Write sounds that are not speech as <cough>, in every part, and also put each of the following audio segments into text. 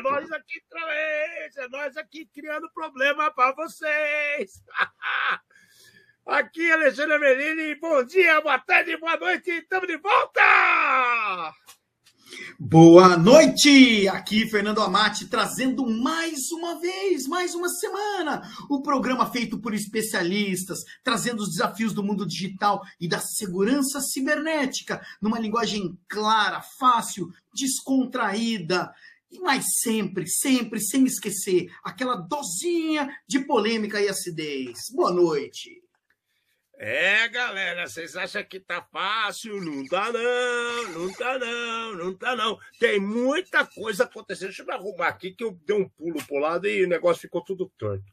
É nós aqui vez! É nós aqui criando problema para vocês! <laughs> aqui Alexandre Melini, bom dia, boa tarde, boa noite, estamos de volta! Boa noite! Aqui Fernando Amati trazendo mais uma vez, mais uma semana, o programa feito por especialistas, trazendo os desafios do mundo digital e da segurança cibernética, numa linguagem clara, fácil, descontraída. Mas sempre, sempre, sem esquecer, aquela dosinha de polêmica e acidez. Boa noite! É, galera, vocês acham que tá fácil? Não tá não, não tá não, não tá não. Tem muita coisa acontecendo. Deixa eu me arrumar aqui que eu dei um pulo pro lado e o negócio ficou tudo torto.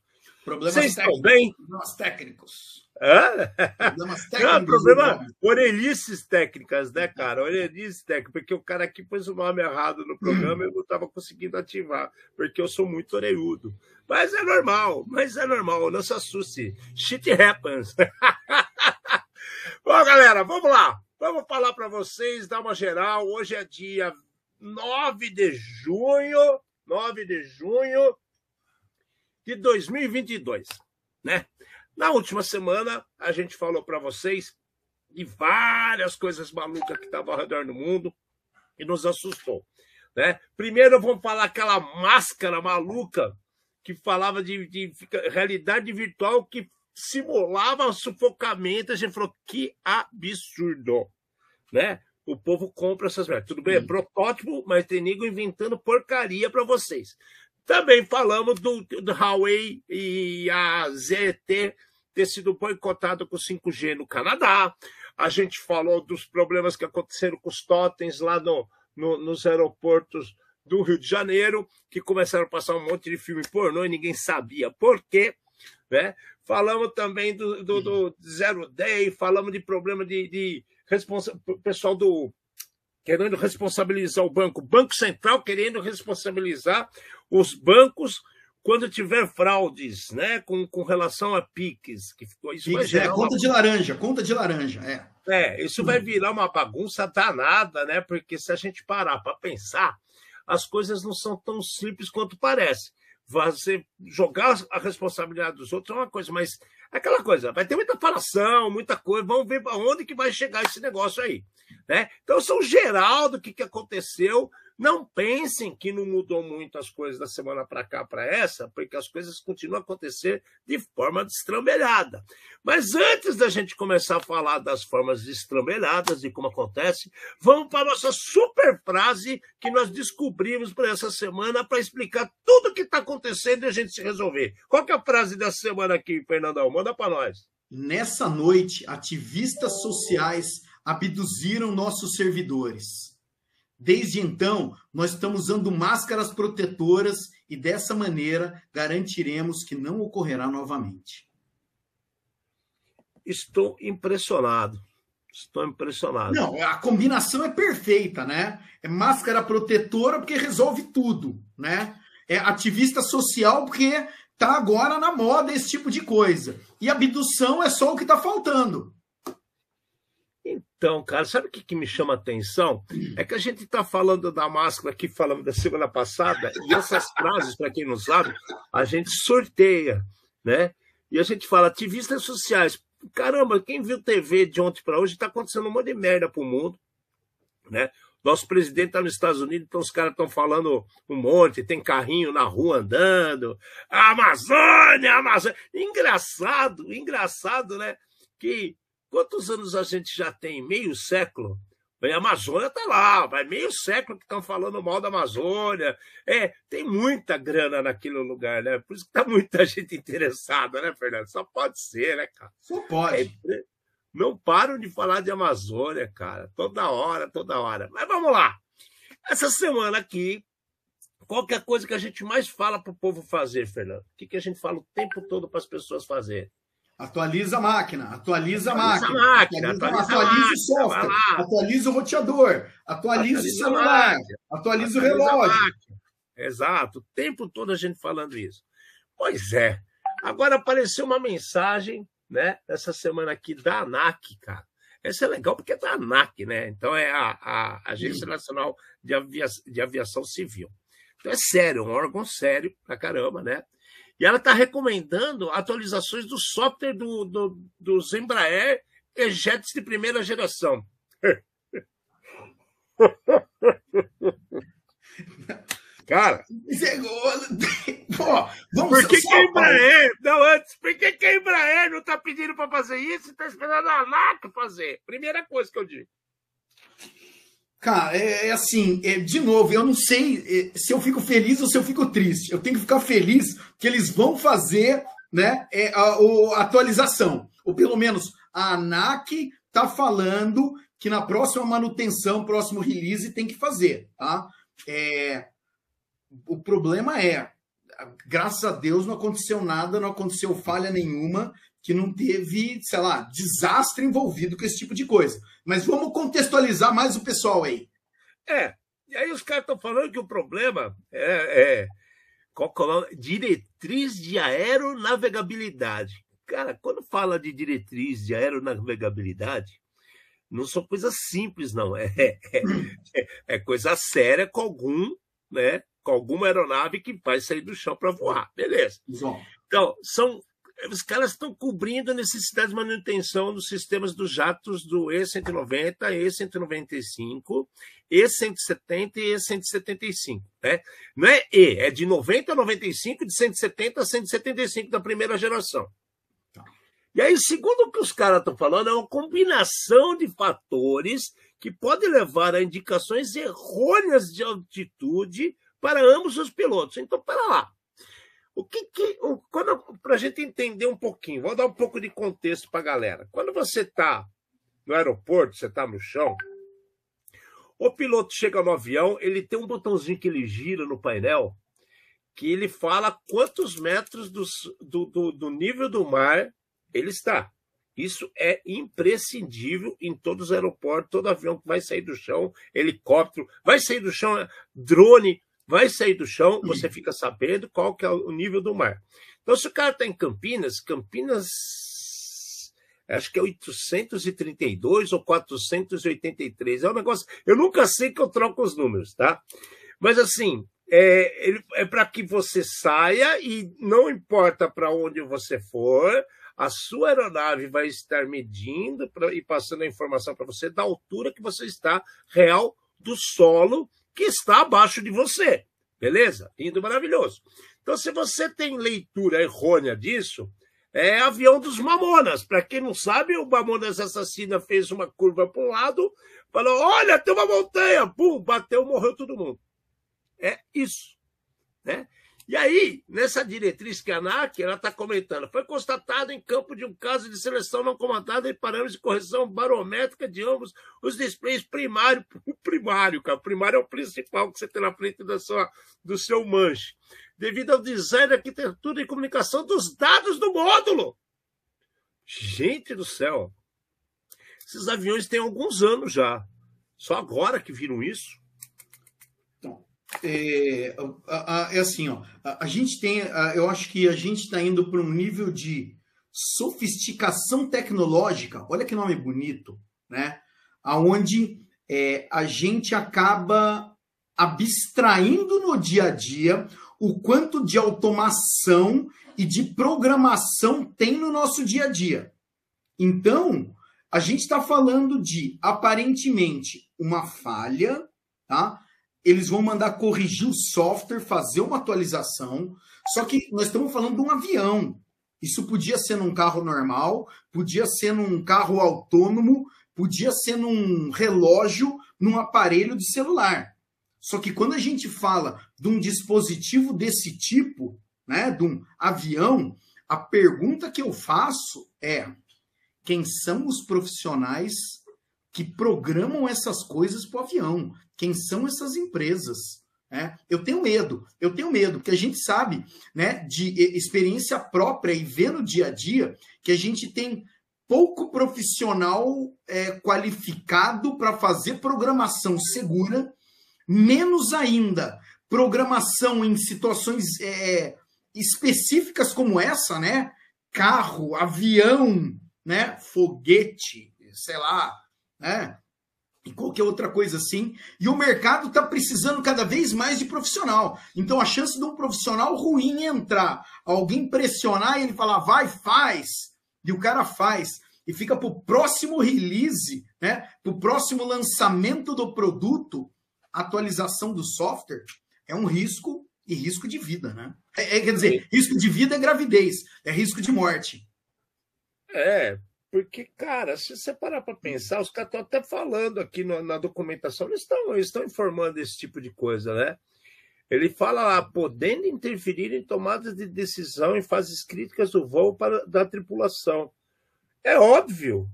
Problemas Vocês estão técnicos. bem? Problemas técnicos. Hã? Problemas <laughs> técnicos. Não, problema, orelhices técnicas, né, cara? Orelhices técnicas, porque o cara aqui pôs o nome errado no programa e eu não estava conseguindo ativar, porque eu sou muito orelhudo. Mas é normal, mas é normal, não se assuste. Shit happens. <laughs> Bom, galera, vamos lá. Vamos falar para vocês, dar uma geral. Hoje é dia 9 de junho, 9 de junho de 2022, né? Na última semana, a gente falou para vocês de várias coisas malucas que estavam ao redor do mundo e nos assustou. Né? Primeiro, vamos falar aquela máscara maluca que falava de, de realidade virtual que simulava sufocamento. A gente falou que absurdo. Né? O povo compra essas merdas. Tudo bem, é protótipo, mas tem nego inventando porcaria para vocês. Também falamos do, do Huawei e a ZT ter sido boicotado com 5G no Canadá. A gente falou dos problemas que aconteceram com os totens lá no, no- nos aeroportos do Rio de Janeiro, que começaram a passar um monte de filme pornô e ninguém sabia por quê. Né? Falamos também do, do, do Zero Day, falamos de problema de, de responsa- pessoal do querendo responsabilizar o banco, Banco Central querendo responsabilizar os bancos quando tiver fraudes, né, com, com relação a PIX, que ficou isso é, uma conta de laranja, conta de laranja, é. é, isso vai virar uma bagunça danada, né? Porque se a gente parar para pensar, as coisas não são tão simples quanto parece. Você jogar a responsabilidade dos outros é uma coisa, mas é aquela coisa, vai ter muita falação, muita coisa, vamos ver para onde que vai chegar esse negócio aí. Né? Então, são geral do que, que aconteceu. Não pensem que não mudou muito as coisas da semana para cá para essa, porque as coisas continuam a acontecer de forma destrambelhada. Mas antes da gente começar a falar das formas destrambelhadas e como acontece, vamos para a nossa super frase que nós descobrimos para essa semana para explicar tudo o que está acontecendo e a gente se resolver. Qual é a frase da semana aqui, Fernandão? Manda para nós. Nessa noite, ativistas sociais abduziram nossos servidores. Desde então, nós estamos usando máscaras protetoras e dessa maneira garantiremos que não ocorrerá novamente. Estou impressionado. Estou impressionado. Não, a combinação é perfeita, né? É máscara protetora porque resolve tudo, né? É ativista social porque tá agora na moda esse tipo de coisa. E abdução é só o que tá faltando. Então, cara, sabe o que, que me chama a atenção? É que a gente está falando da máscara aqui, falando da semana passada, e essas frases, para quem não sabe, a gente sorteia, né? E a gente fala ativistas sociais. Caramba, quem viu TV de ontem para hoje está acontecendo um monte de merda pro mundo, né? Nosso presidente está nos Estados Unidos, então os caras estão falando um monte, tem carrinho na rua andando, a Amazônia, a Amazônia. Engraçado, engraçado, né? Que quantos anos a gente já tem? Meio século? Bem, a Amazônia está lá, vai meio século que estão falando mal da Amazônia. É, tem muita grana naquele lugar, né? Por isso que está <laughs> muita gente interessada, né, Fernando? Só pode ser, né, cara? Só pode. É, não param de falar de Amazônia, cara. Toda hora, toda hora. Mas vamos lá. Essa semana aqui, qual que é a coisa que a gente mais fala para o povo fazer, Fernando? O que, que a gente fala o tempo todo para as pessoas fazerem? Atualiza a máquina, atualiza a máquina, a máquina, atualiza, atualiza atualiza o software, atualiza o roteador, atualiza, o celular, máquina, atualiza o relógio. Exato, o tempo todo a gente falando isso. Pois é. Agora apareceu uma mensagem né? Essa semana aqui da ANAC, cara. Essa é legal porque é da ANAC, né? Então é a, a Agência Nacional de, Avia, de Aviação Civil. Então é sério, é um órgão sério pra caramba, né? E ela está recomendando atualizações do software do, do, dos Embraer e jets de primeira geração. <laughs> Cara. Pô, vamos por que, que a Embraer. Não, antes, por que, que a Embraer não está pedindo para fazer isso e está esperando a ANAC fazer? Primeira coisa que eu digo. Cara, é, é assim, é, de novo, eu não sei é, se eu fico feliz ou se eu fico triste. Eu tenho que ficar feliz que eles vão fazer né, é, a, a, atualização. Ou pelo menos a ANAC está falando que na próxima manutenção, próximo release, tem que fazer. Tá? É, o problema é, graças a Deus não aconteceu nada, não aconteceu falha nenhuma, que não teve, sei lá, desastre envolvido com esse tipo de coisa. Mas vamos contextualizar mais o pessoal aí. É, e aí os caras estão falando que o problema é, é diretriz de aeronavegabilidade. Cara, quando fala de diretriz de aeronavegabilidade, não são coisas simples, não. É, é, é, é coisa séria com algum, né, com alguma aeronave que vai sair do chão para voar. Beleza. Então, são os caras estão cobrindo a necessidade de manutenção dos sistemas dos jatos do E190, E195, E170 e E175. Né? Não é E, é de 90 a 95, de 170 a 175 da primeira geração. Tá. E aí, segundo o que os caras estão falando, é uma combinação de fatores que pode levar a indicações errôneas de altitude para ambos os pilotos. Então, para lá. O que que. Para a gente entender um pouquinho, vou dar um pouco de contexto para a galera. Quando você está no aeroporto, você está no chão, o piloto chega no avião, ele tem um botãozinho que ele gira no painel que ele fala quantos metros do, do, do, do nível do mar ele está. Isso é imprescindível em todos os aeroportos, todo avião que vai sair do chão, helicóptero, vai sair do chão, drone, vai sair do chão, você fica sabendo qual que é o nível do mar. Então, se o cara está em Campinas, Campinas, acho que é 832 ou 483, é um negócio, eu nunca sei que eu troco os números, tá? Mas assim, é, é para que você saia e não importa para onde você for, a sua aeronave vai estar medindo pra, e passando a informação para você da altura que você está real do solo que está abaixo de você. Beleza? Lindo, maravilhoso. Então, se você tem leitura errônea disso, é avião dos Mamonas. Para quem não sabe, o Mamonas Assassina fez uma curva para um lado, falou: Olha, tem uma montanha! Pum, bateu, morreu todo mundo. É isso. Né? E aí, nessa diretriz que a ANAC está comentando, foi constatado em campo de um caso de seleção não comandada em parâmetros de correção barométrica de ambos os displays primário, o primário, cara, o primário é o principal que você tem na frente da sua, do seu manche, devido ao design, arquitetura e comunicação dos dados do módulo. Gente do céu, esses aviões têm alguns anos já, só agora que viram isso. É, é assim, ó, a, gente tem, eu acho que a gente está indo para um nível de sofisticação tecnológica, olha que nome bonito, né? Aonde é, a gente acaba abstraindo no dia a dia o quanto de automação e de programação tem no nosso dia a dia. Então, a gente está falando de aparentemente uma falha, tá? Eles vão mandar corrigir o software, fazer uma atualização. Só que nós estamos falando de um avião. Isso podia ser num carro normal, podia ser num carro autônomo, podia ser num relógio, num aparelho de celular. Só que quando a gente fala de um dispositivo desse tipo, né, de um avião, a pergunta que eu faço é: quem são os profissionais que programam essas coisas para o avião? Quem são essas empresas? É, eu tenho medo, eu tenho medo, porque a gente sabe, né, de experiência própria e vê no dia a dia que a gente tem pouco profissional é, qualificado para fazer programação segura, menos ainda programação em situações é, específicas como essa, né? carro, avião, né? Foguete, sei lá, né? E qualquer outra coisa assim. E o mercado está precisando cada vez mais de profissional. Então a chance de um profissional ruim entrar, alguém pressionar e ele falar, vai, faz, e o cara faz, e fica para o próximo release, né? Para o próximo lançamento do produto, atualização do software, é um risco e risco de vida, né? É, é, quer dizer, risco de vida é gravidez, é risco de morte. É, porque, cara, se você parar para pensar, os caras estão até falando aqui na documentação, eles estão, eles estão informando esse tipo de coisa, né? Ele fala lá, podendo interferir em tomadas de decisão em fases críticas do voo para, da tripulação. É óbvio,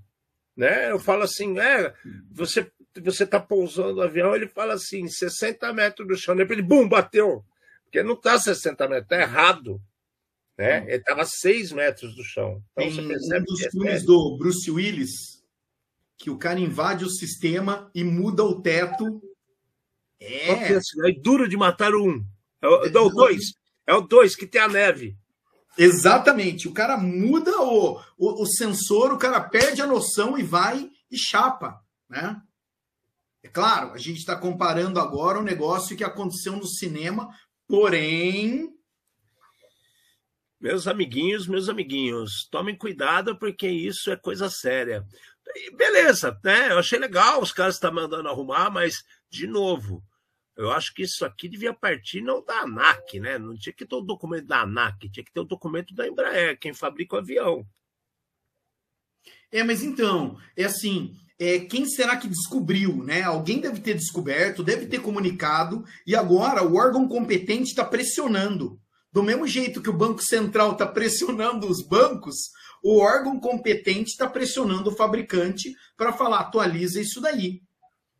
né? Eu falo assim, é, você você está pousando o avião, ele fala assim, 60 metros do chão, ele, bum, bateu. Porque não está 60 metros, está errado. Né? Ele estava 6 metros do chão. Então, Tem um dos é filmes é do Bruce Willis, que o cara invade o sistema e muda o teto. É. é, é duro de matar um. É o 2. É o 2 que tem a neve. Exatamente. O cara muda o, o, o, sensor, o cara perde a noção e vai e chapa. Né? É claro, a gente está comparando agora um negócio que aconteceu no cinema Porém. Meus amiguinhos, meus amiguinhos, tomem cuidado porque isso é coisa séria. beleza, né? Eu achei legal os caras estão tá mandando arrumar, mas, de novo, eu acho que isso aqui devia partir não da ANAC, né? Não tinha que ter o documento da ANAC, tinha que ter o documento da Embraer, quem fabrica o avião. É, mas então, é assim, é, quem será que descobriu, né? Alguém deve ter descoberto, deve ter comunicado, e agora o órgão competente está pressionando. Do mesmo jeito que o Banco Central está pressionando os bancos, o órgão competente está pressionando o fabricante para falar, atualiza isso daí.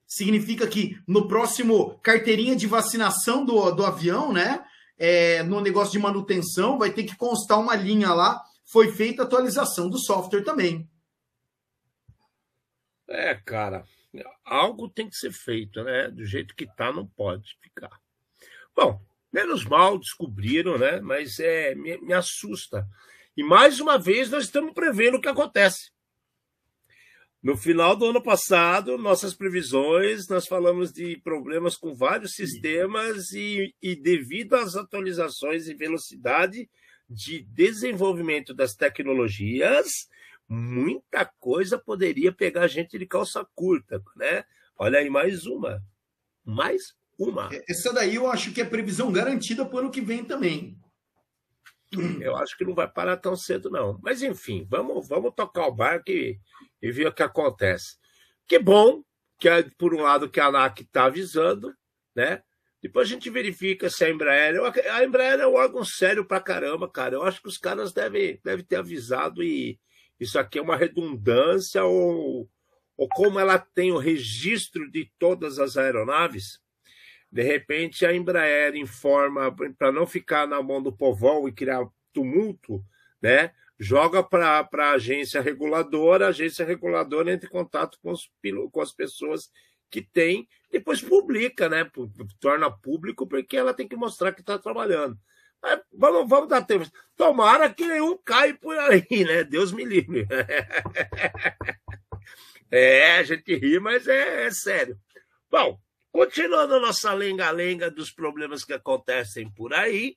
Significa que no próximo carteirinha de vacinação do, do avião, né? É, no negócio de manutenção, vai ter que constar uma linha lá, foi feita atualização do software também. É, cara, algo tem que ser feito, né? Do jeito que tá, não pode ficar. Bom, menos mal descobriram, né? Mas é, me, me assusta. E mais uma vez nós estamos prevendo o que acontece. No final do ano passado, nossas previsões, nós falamos de problemas com vários sistemas e, e devido às atualizações e velocidade de desenvolvimento das tecnologias, muita coisa poderia pegar gente de calça curta, né? Olha aí, mais uma. Mais uma. É, essa daí eu acho que é previsão garantida para o ano que vem também. Eu acho que não vai parar tão cedo, não. Mas, enfim, vamos, vamos tocar o barco e, e ver o que acontece. Que bom que, por um lado, que a ANAC está avisando, né? Depois a gente verifica se a Embraer. A Embraer é um órgão sério pra caramba, cara. Eu acho que os caras devem, devem ter avisado e, isso aqui é uma redundância ou, ou como ela tem o registro de todas as aeronaves, de repente a Embraer informa, para não ficar na mão do povão e criar tumulto, né? joga para a agência reguladora, a agência reguladora entra em contato com, os, com as pessoas que tem, depois publica, né? torna público, porque ela tem que mostrar que está trabalhando. Mas vamos, vamos dar tempo. Tomara que nenhum caia por aí, né? Deus me livre. <laughs> É, a gente ri, mas é, é sério. Bom, continuando a nossa lenga-lenga dos problemas que acontecem por aí.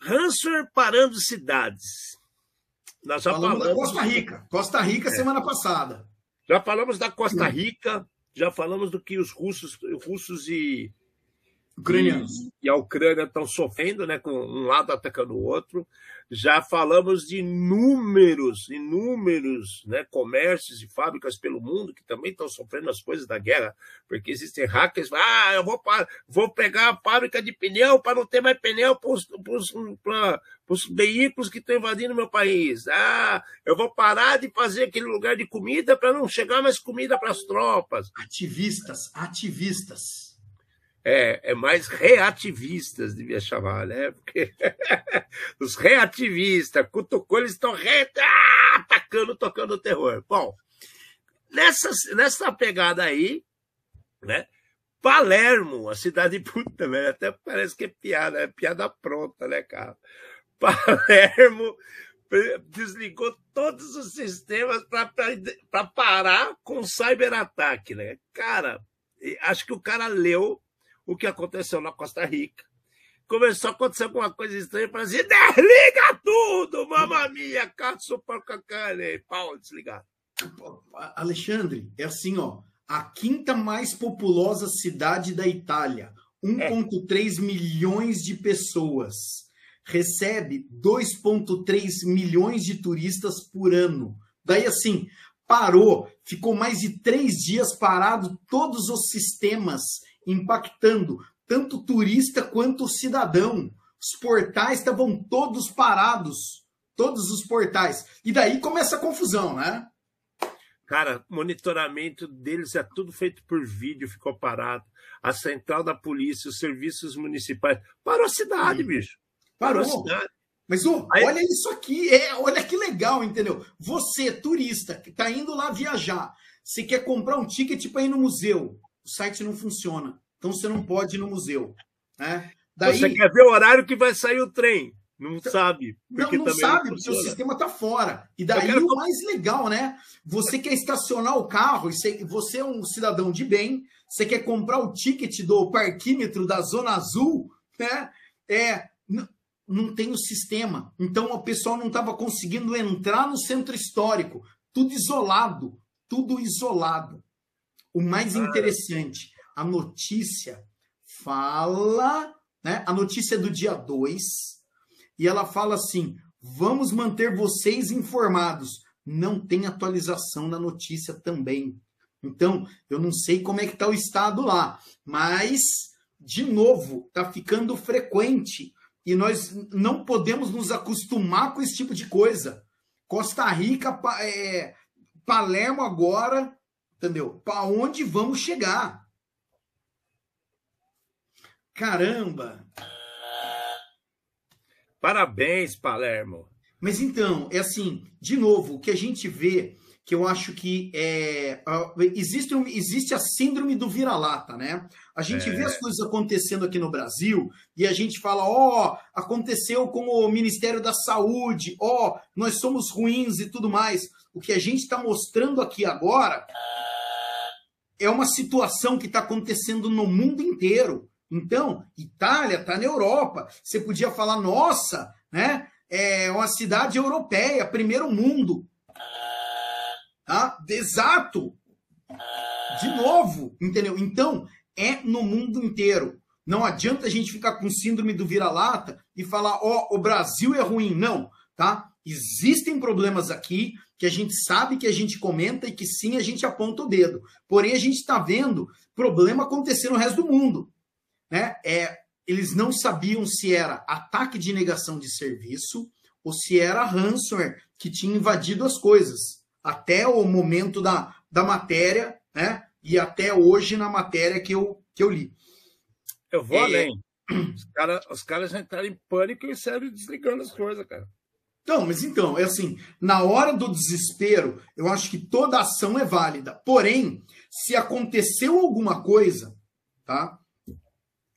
Ransomware parando cidades. Nós já falamos, falamos da Costa Rica. Costa Rica, é. semana passada. Já falamos da Costa Rica, já falamos do que os russos, russos e ucranianos. E, e a Ucrânia estão sofrendo, né, com um lado atacando o outro. Já falamos de inúmeros, inúmeros né, comércios e fábricas pelo mundo que também estão sofrendo as coisas da guerra, porque existem hackers. Ah, eu vou, vou pegar a fábrica de pneu para não ter mais pneu para os veículos que estão invadindo meu país. Ah, eu vou parar de fazer aquele lugar de comida para não chegar mais comida para as tropas. Ativistas, ativistas é, é mais reativistas, devia chamar, né? Porque <laughs> os reativistas, cutucou, eles estão re... ah, atacando, tocando terror. Bom, nessa, nessa pegada aí, né? Palermo, a cidade <laughs> puta, velho, até parece que é piada, é piada pronta, né, cara? <laughs> Palermo desligou todos os sistemas para parar com o cyberataque, né? Cara, acho que o cara leu o que aconteceu na Costa Rica. Começou a acontecer alguma coisa estranha para dizer: desliga tudo, mamamia, caço para cane, pau, desligar. Alexandre, é assim, ó. A quinta mais populosa cidade da Itália, 1,3 é. milhões de pessoas recebe 2,3 milhões de turistas por ano. Daí, assim, parou, ficou mais de três dias parado todos os sistemas, impactando tanto o turista quanto o cidadão. Os portais estavam todos parados, todos os portais. E daí começa a confusão, né? Cara, monitoramento deles é tudo feito por vídeo, ficou parado. A central da polícia, os serviços municipais. Parou a cidade, Sim. bicho. Parou. Mas oh, Aí... olha isso aqui, é, olha que legal, entendeu? Você, turista, que está indo lá viajar, você quer comprar um ticket para ir no museu, o site não funciona, então você não pode ir no museu. Né? Daí... Você quer ver o horário que vai sair o trem, não sabe. Não, não sabe, porque o sistema está fora. E daí quero... o mais legal, né? Você quer estacionar o carro, e você é um cidadão de bem, você quer comprar o ticket do parquímetro da Zona Azul, né? É, não tem o sistema. Então o pessoal não estava conseguindo entrar no centro histórico. Tudo isolado. Tudo isolado. O mais interessante, a notícia fala, né? A notícia é do dia 2, e ela fala assim: vamos manter vocês informados. Não tem atualização na notícia também. Então, eu não sei como é que está o estado lá, mas, de novo, está ficando frequente e nós não podemos nos acostumar com esse tipo de coisa. Costa Rica, é, Palermo agora, entendeu? Para onde vamos chegar? Caramba! Parabéns, Palermo. Mas então, é assim, de novo, o que a gente vê, que eu acho que é, existe, existe a síndrome do vira-lata, né? A gente é. vê as coisas acontecendo aqui no Brasil e a gente fala: ó, oh, aconteceu com o Ministério da Saúde, ó, oh, nós somos ruins e tudo mais. O que a gente está mostrando aqui agora é uma situação que está acontecendo no mundo inteiro. Então, Itália está na Europa. Você podia falar, nossa, né? É uma cidade europeia, primeiro mundo. Tá? Exato. De novo, entendeu? Então, é no mundo inteiro. Não adianta a gente ficar com síndrome do vira-lata e falar, ó, oh, o Brasil é ruim. Não, tá? Existem problemas aqui que a gente sabe que a gente comenta e que sim a gente aponta o dedo. Porém, a gente está vendo problema acontecer no resto do mundo. Né? É, eles não sabiam se era ataque de negação de serviço ou se era ransomware que tinha invadido as coisas. Até o momento da, da matéria, né? e até hoje na matéria que eu, que eu li. Eu vou é... além. Os caras os cara já entraram em pânico e saíram desligando as coisas, cara. Então, mas então, é assim, na hora do desespero, eu acho que toda ação é válida. Porém, se aconteceu alguma coisa, tá?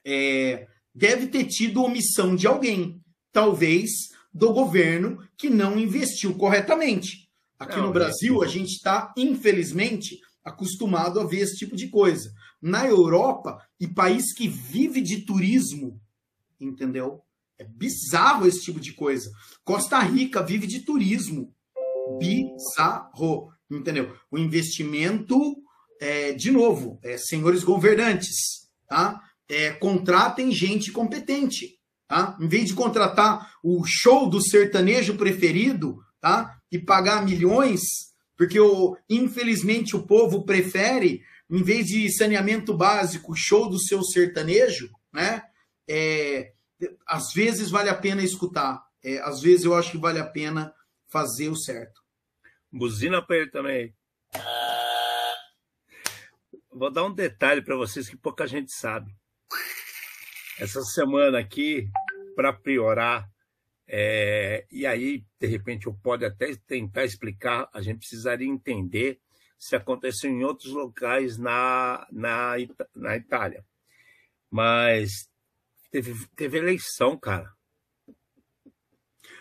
É, deve ter tido omissão de alguém, talvez do governo que não investiu corretamente. Aqui não, no Brasil, a gente está, infelizmente, acostumado a ver esse tipo de coisa. Na Europa, e país que vive de turismo, entendeu? É bizarro esse tipo de coisa. Costa Rica vive de turismo. Bizarro, entendeu? O investimento, é, de novo, é, senhores governantes, tá? É, contratem gente competente, tá? Em vez de contratar o show do sertanejo preferido, tá? E pagar milhões, porque, o, infelizmente, o povo prefere, em vez de saneamento básico, show do seu sertanejo, né? É, às vezes vale a pena escutar. É, às vezes eu acho que vale a pena fazer o certo. Buzina para ele também. Vou dar um detalhe para vocês que pouca gente sabe. Essa semana aqui, para priorar é, e aí, de repente, eu pode até tentar explicar, a gente precisaria entender se aconteceu em outros locais na, na, na Itália. Mas teve, teve eleição, cara.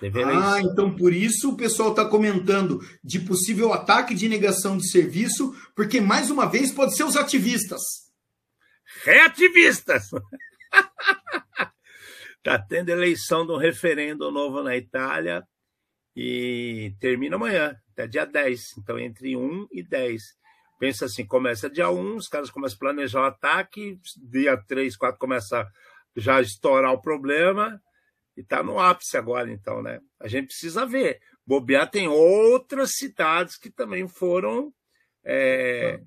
Teve ah, então por isso o pessoal está comentando de possível ataque de negação de serviço, porque mais uma vez pode ser os ativistas. Reativistas! Está <laughs> tendo eleição do referendo novo na Itália e termina amanhã, até dia 10. Então, entre 1 e 10. Pensa assim, começa dia 1, os caras começam a planejar o ataque, dia 3, 4 começa já estourar o problema, e está no ápice agora, então, né? A gente precisa ver. Bobear tem outras cidades que também foram. É,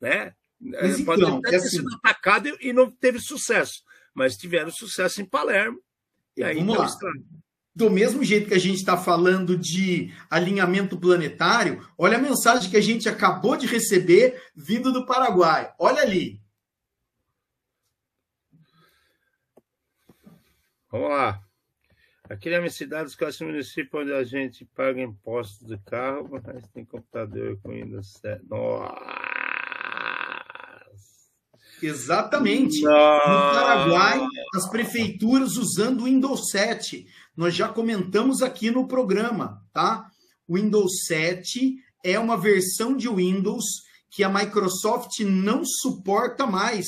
né? Mas Pode então, ter é assim, sido atacado e não teve sucesso, mas tiveram sucesso em Palermo. E aí Vamos lá. Do mesmo jeito que a gente está falando de alinhamento planetário, olha a mensagem que a gente acabou de receber vindo do Paraguai. Olha ali. Vamos lá. Aqui na minha cidade, os casos município onde a gente paga impostos de carro, mas tem computador com Windows 7. Nossa! Exatamente. Nossa. No Paraguai, as prefeituras usando o Windows 7. Nós já comentamos aqui no programa, tá? O Windows 7 é uma versão de Windows que a Microsoft não suporta mais.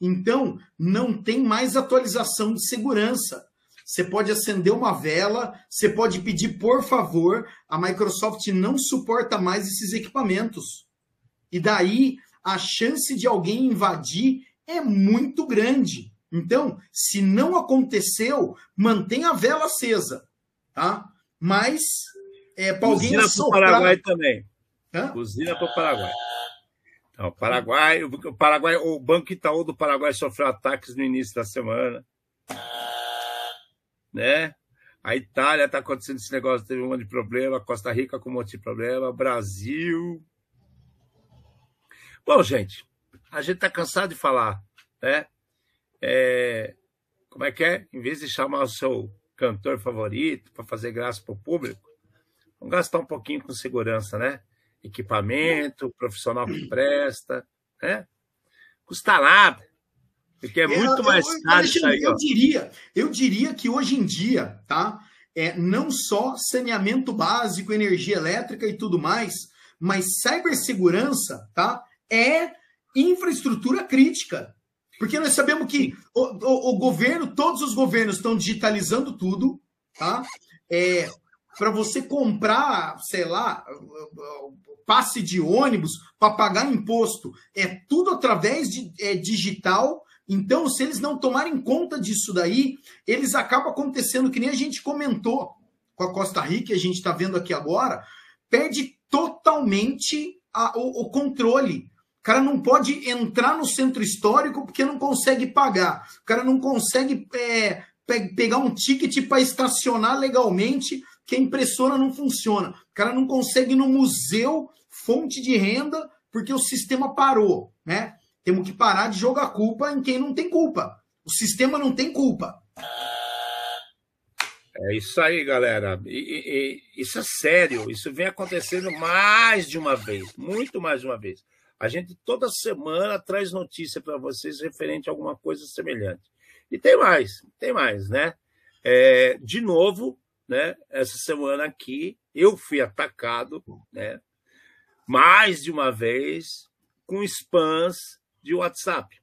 Então, não tem mais atualização de segurança. Você pode acender uma vela, você pode pedir por favor, a Microsoft não suporta mais esses equipamentos. E daí a chance de alguém invadir é muito grande. Então, se não aconteceu, mantenha a vela acesa, tá? Mas é para alguém Usina para o Paraguai também. Hã? Usina para o Paraguai. O Paraguai, o Paraguai, o Banco Itaú do Paraguai sofreu ataques no início da semana né? A Itália está acontecendo esse negócio, teve um monte de problema, Costa Rica com um monte de problema, Brasil. Bom, gente, a gente está cansado de falar, né? É, como é que é? Em vez de chamar o seu cantor favorito para fazer graça para o público, vamos gastar um pouquinho com segurança, né? Equipamento, profissional que presta, né? Custa nada. Porque é, é muito mais caro isso aí. Eu diria, eu diria que hoje em dia, tá? É, não só saneamento básico, energia elétrica e tudo mais, mas cibersegurança, tá? É infraestrutura crítica. Porque nós sabemos que o, o, o governo, todos os governos estão digitalizando tudo, tá? É, para você comprar, sei lá, passe de ônibus para pagar imposto, é tudo através de é, digital então, se eles não tomarem conta disso daí, eles acabam acontecendo que nem a gente comentou com a Costa Rica, a gente está vendo aqui agora, perde totalmente a, o, o controle. O cara não pode entrar no centro histórico porque não consegue pagar. O cara não consegue é, pe pegar um ticket para estacionar legalmente, que a impressora não funciona. O cara não consegue ir no museu, fonte de renda, porque o sistema parou, né? Temos que parar de jogar culpa em quem não tem culpa. O sistema não tem culpa. É isso aí, galera. E, e, isso é sério. Isso vem acontecendo mais de uma vez, muito mais de uma vez. A gente toda semana traz notícia para vocês referente a alguma coisa semelhante. E tem mais, tem mais, né? É, de novo, né? Essa semana aqui eu fui atacado, né? Mais de uma vez com spams de WhatsApp.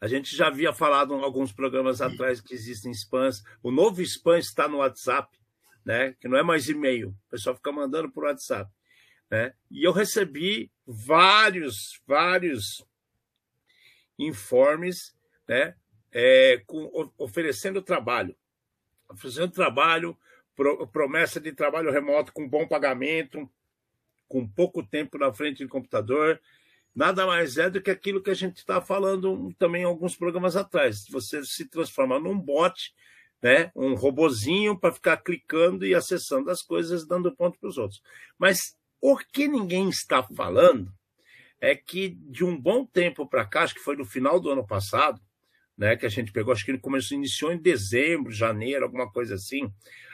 A gente já havia falado em alguns programas atrás que existem spams. O novo spam está no WhatsApp, né? que não é mais e-mail. O pessoal fica mandando por WhatsApp. Né? E eu recebi vários, vários informes né? É, com, oferecendo trabalho. Oferecendo trabalho, pro, promessa de trabalho remoto com bom pagamento, com pouco tempo na frente do computador nada mais é do que aquilo que a gente está falando também em alguns programas atrás. Você se transforma num bot, né? um robozinho para ficar clicando e acessando as coisas, dando ponto para os outros. Mas o que ninguém está falando é que de um bom tempo para cá, acho que foi no final do ano passado, né, que a gente pegou, acho que ele começou, iniciou em dezembro, janeiro, alguma coisa assim,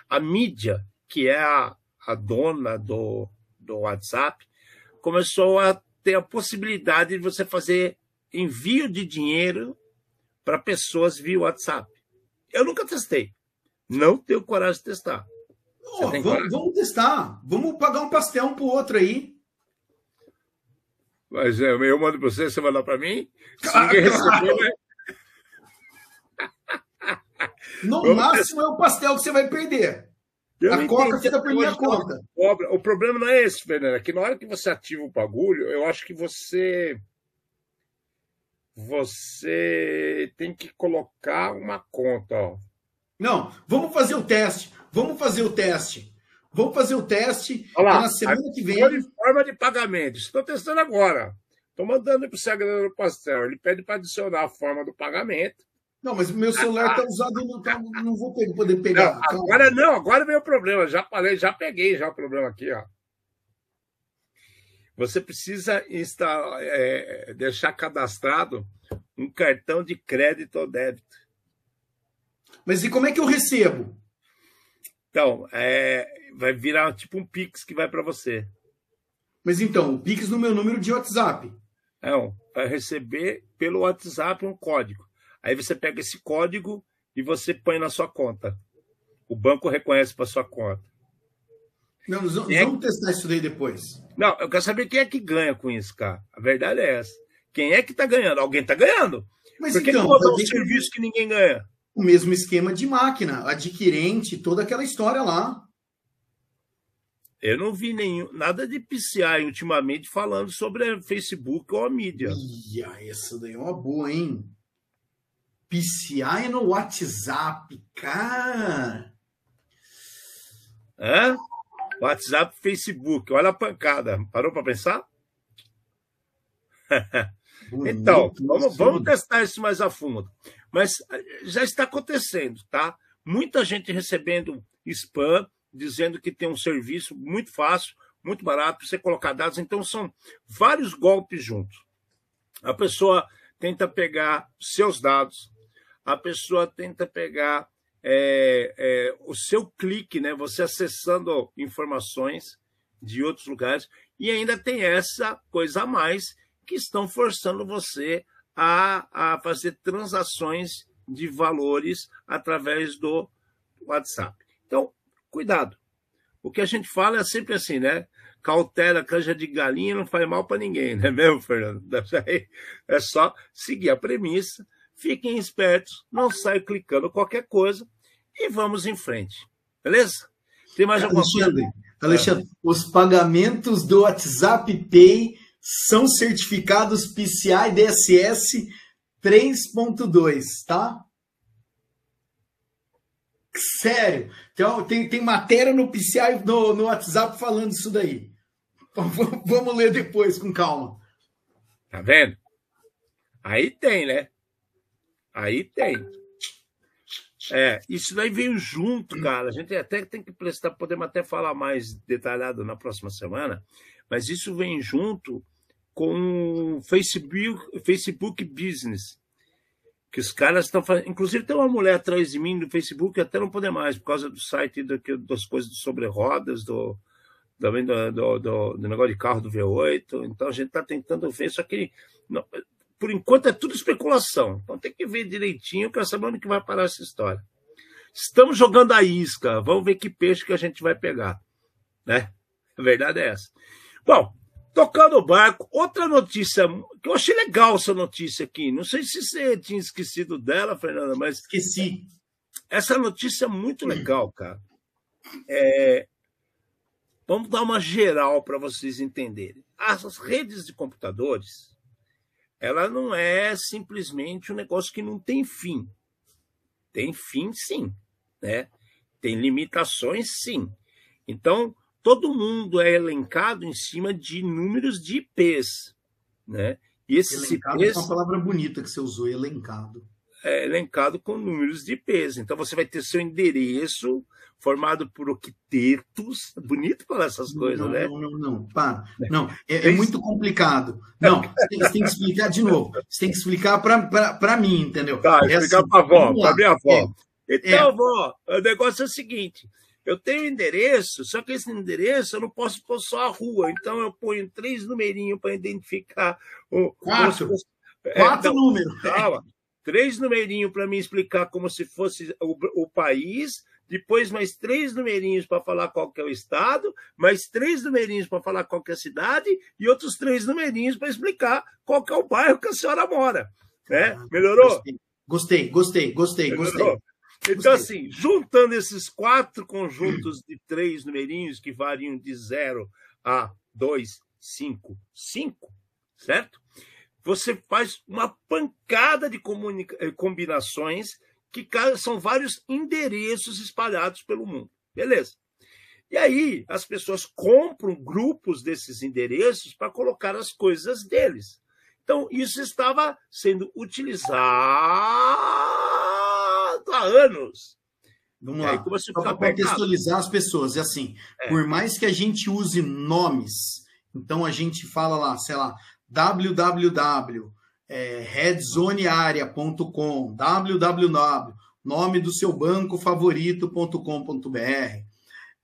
a mídia, que é a, a dona do, do WhatsApp, começou a tem a possibilidade de você fazer envio de dinheiro para pessoas via WhatsApp. Eu nunca testei, Não tenho coragem de testar. Oh, vamos, vamos, testar. Vamos pagar um pastel um pro outro aí. Mas é, eu mando para você, você mandar para mim. Se ninguém receber, né? No vamos máximo testar. é o pastel que você vai perder. Eu a Coca fica por minha conta. O problema não é esse, Fernando. É que na hora que você ativa o bagulho, eu acho que você. Você tem que colocar uma conta, ó. Não, vamos fazer o teste. Vamos fazer o teste. Vamos fazer o teste Olha na semana que vem. forma de pagamento. Estou testando agora. Estou mandando para o Sagrado do Pastel. Ele pede para adicionar a forma do pagamento. Não, mas meu celular está usado e não, tá, não vou poder pegar. Não, agora não, agora veio o problema. Já falei, já peguei já o problema aqui, ó. Você precisa instalar, é, deixar cadastrado um cartão de crédito ou débito. Mas e como é que eu recebo? Então, é, vai virar tipo um Pix que vai para você. Mas então, o Pix no meu número de WhatsApp. Não, vai receber pelo WhatsApp um código. Aí você pega esse código e você põe na sua conta. O banco reconhece para sua conta. Não, nós vamos é... testar isso daí depois. Não, eu quero saber quem é que ganha com isso, cara. A verdade é essa. Quem é que está ganhando? Alguém está ganhando. Mas Por que então, que um serviço que ninguém ganha? O mesmo esquema de máquina, adquirente, toda aquela história lá. Eu não vi nenhum, nada de PCI ultimamente falando sobre Facebook ou a mídia. Ia, essa daí é uma boa, hein? PCI no WhatsApp, cara. É? WhatsApp, Facebook, olha a pancada. Parou para pensar? <laughs> então, vamos, vamos testar isso mais a fundo. Mas eh, já está acontecendo, tá? Muita gente recebendo spam, dizendo que tem um serviço muito fácil, muito barato para você colocar dados. Então, são vários golpes juntos. A pessoa tenta pegar seus dados, a pessoa tenta pegar é, é, o seu clique, né? Você acessando informações de outros lugares, e ainda tem essa coisa a mais que estão forçando você a, a fazer transações de valores através do WhatsApp. Então, cuidado. O que a gente fala é sempre assim, né? Cautela, canja de galinha não faz mal para ninguém, não é mesmo, Fernando? <laughs> É só seguir a premissa Fiquem espertos, não saiam clicando qualquer coisa e vamos em frente. Beleza? Tem mais alguma Alexandre, coisa? Alexandre, é. os pagamentos do WhatsApp Pay são certificados PCI DSS 3.2, tá? Sério. Então, tem, tem matéria no PCI, no, no WhatsApp falando isso daí. <laughs> Vamos ler depois, com calma. Tá vendo? Aí tem, né? Aí tem. É, isso daí veio junto, cara. A gente até tem que prestar, podemos até falar mais detalhado na próxima semana, mas isso vem junto com o Facebook, Facebook Business. Que os caras estão fazendo. Inclusive, tem uma mulher atrás de mim no Facebook, até não poder mais, por causa do site do, das coisas sobre rodas, do, também do, do, do, negócio de carro do V8. Então a gente está tentando ver, só que não, por enquanto é tudo especulação. Então tem que ver direitinho para saber onde que vai parar essa história. Estamos jogando a isca, vamos ver que peixe que a gente vai pegar. Né? A verdade é essa. Bom, tocando o barco, outra notícia, que eu achei legal essa notícia aqui. Não sei se você tinha esquecido dela, Fernanda, mas. Esqueci. Essa notícia é muito legal, cara. É... Vamos dar uma geral para vocês entenderem. As redes de computadores ela não é simplesmente um negócio que não tem fim. Tem fim, sim. Né? Tem limitações, sim. Então, todo mundo é elencado em cima de números de IPs. Né? E esses elencado IPs, é uma palavra bonita que você usou, elencado. É elencado com números de IPs. Então, você vai ter seu endereço, formado por octetos. Bonito falar essas coisas, não, né? Não, não, não, para. Não, é, é, muito complicado. Não, você tem que explicar de novo. Você tem que explicar para mim, entendeu? Tá, explicar assim, para a avó, para minha avó. É, então, é. avó, o negócio é o seguinte. Eu tenho endereço, só que esse endereço eu não posso pôr só a rua. Então eu ponho três numerinhos para identificar o. Quatro. É, Quatro números. Calma. Três numerinhos para me explicar como se fosse o, o país, depois mais três numerinhos para falar qual que é o estado, mais três numerinhos para falar qual que é a cidade e outros três numerinhos para explicar qual que é o bairro que a senhora mora. Né? Ah, Melhorou? Gostei, gostei, gostei, Melhorou? gostei. Então, assim, juntando esses quatro conjuntos de três numerinhos que variam de 0 a 2, 5, 5, certo? Você faz uma pancada de eh, combinações que são vários endereços espalhados pelo mundo. Beleza. E aí as pessoas compram grupos desses endereços para colocar as coisas deles. Então, isso estava sendo utilizado há anos. Vamos lá. Para contextualizar as pessoas, é assim, é. por mais que a gente use nomes, então a gente fala lá, sei lá, www é, headzonearea.com, www, nome do seu banco favorito.com.br.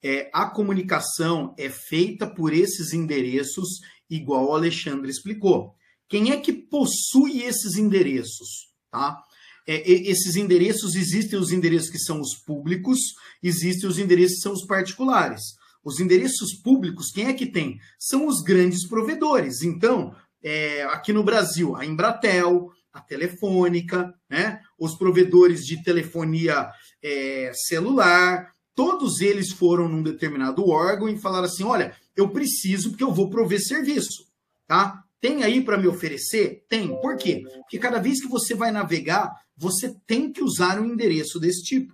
É, a comunicação é feita por esses endereços, igual o Alexandre explicou. Quem é que possui esses endereços? Tá? É, esses endereços existem os endereços que são os públicos, existem os endereços que são os particulares. Os endereços públicos, quem é que tem? São os grandes provedores. Então, é, aqui no Brasil, a Embratel, a Telefônica, né? os provedores de telefonia é, celular, todos eles foram num determinado órgão e falaram assim: olha, eu preciso porque eu vou prover serviço, tá? Tem aí para me oferecer? Tem. Por quê? Porque cada vez que você vai navegar, você tem que usar um endereço desse tipo,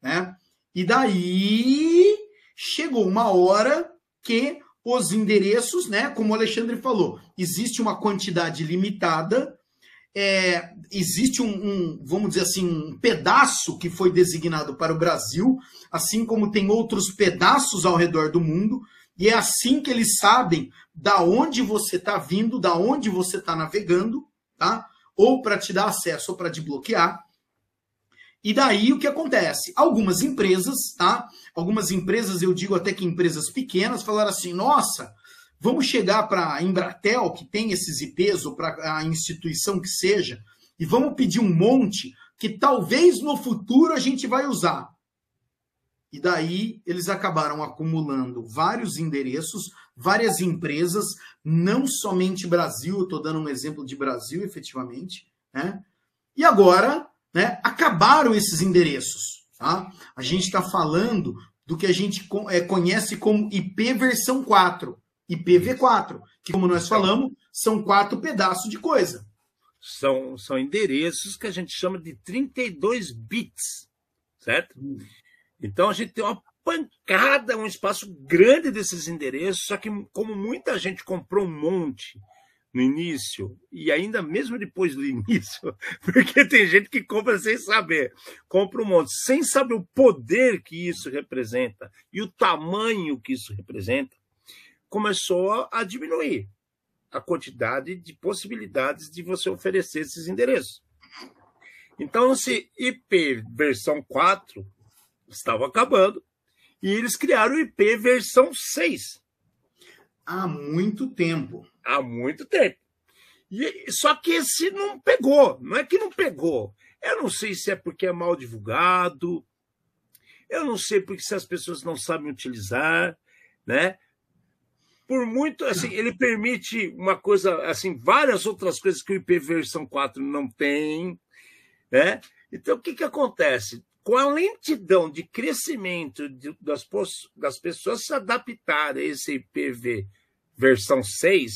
né? E daí chegou uma hora que os endereços, né? Como o Alexandre falou, existe uma quantidade limitada, é, existe um, um, vamos dizer assim, um pedaço que foi designado para o Brasil, assim como tem outros pedaços ao redor do mundo, e é assim que eles sabem da onde você está vindo, da onde você está navegando, tá? Ou para te dar acesso ou para te bloquear. E daí o que acontece? Algumas empresas, tá? Algumas empresas, eu digo até que empresas pequenas, falaram assim: nossa, vamos chegar para a Embratel, que tem esses IPs, ou para a instituição que seja, e vamos pedir um monte que talvez no futuro a gente vai usar. E daí eles acabaram acumulando vários endereços, várias empresas, não somente Brasil, estou dando um exemplo de Brasil, efetivamente, né? E agora né, acabaram esses endereços. Tá? A gente está falando do que a gente é, conhece como IP versão 4, IPv4, que, como nós falamos, são quatro pedaços de coisa. São, são endereços que a gente chama de 32 bits, certo? Hum. Então a gente tem uma pancada, um espaço grande desses endereços, só que como muita gente comprou um monte no início, e ainda mesmo depois do início, <laughs> porque tem gente que compra sem saber, compra um monte, sem saber o poder que isso representa e o tamanho que isso representa, começou a diminuir a quantidade de possibilidades de você oferecer esses endereços. Então, esse IP versão 4 estava acabando e eles criaram o IP versão 6. Há muito tempo há muito tempo. E, só que esse não pegou, não é que não pegou. Eu não sei se é porque é mal divulgado, eu não sei porque se as pessoas não sabem utilizar, né? Por muito, assim, ele permite uma coisa, assim, várias outras coisas que o IP versão 4 não tem, né? Então, o que que acontece? Com a lentidão de crescimento de, das, das pessoas se adaptarem a esse IPv versão 6,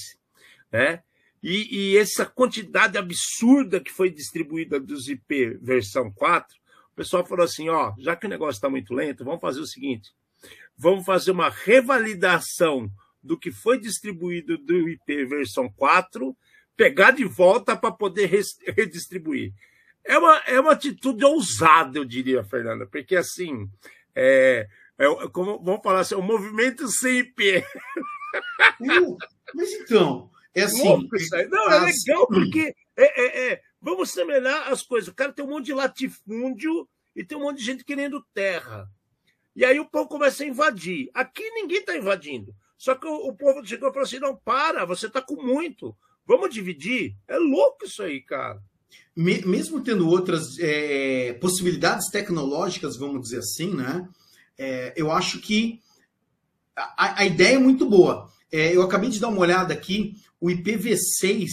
né? E, e, essa quantidade absurda que foi distribuída dos IP versão 4, o pessoal falou assim: ó, já que o negócio está muito lento, vamos fazer o seguinte: vamos fazer uma revalidação do que foi distribuído do IP versão 4, pegar de volta para poder redistribuir. É uma, é uma atitude ousada, eu diria, Fernanda, porque assim, é, é como vamos falar assim, o é um movimento sem IP. Uh, mas então, é assim. Não, é legal porque é, é, é, vamos semelhar as coisas. O cara tem um monte de latifúndio e tem um monte de gente querendo terra. E aí o povo começa a invadir. Aqui ninguém está invadindo. Só que o, o, povo chegou e falou assim: não, para, você está com muito. Vamos dividir. É louco isso aí, cara. Me, mesmo tendo outras é, possibilidades tecnológicas, vamos dizer assim, né? É, eu acho que a, a, ideia é muito boa. É, eu acabei de dar uma olhada aqui, o IPv6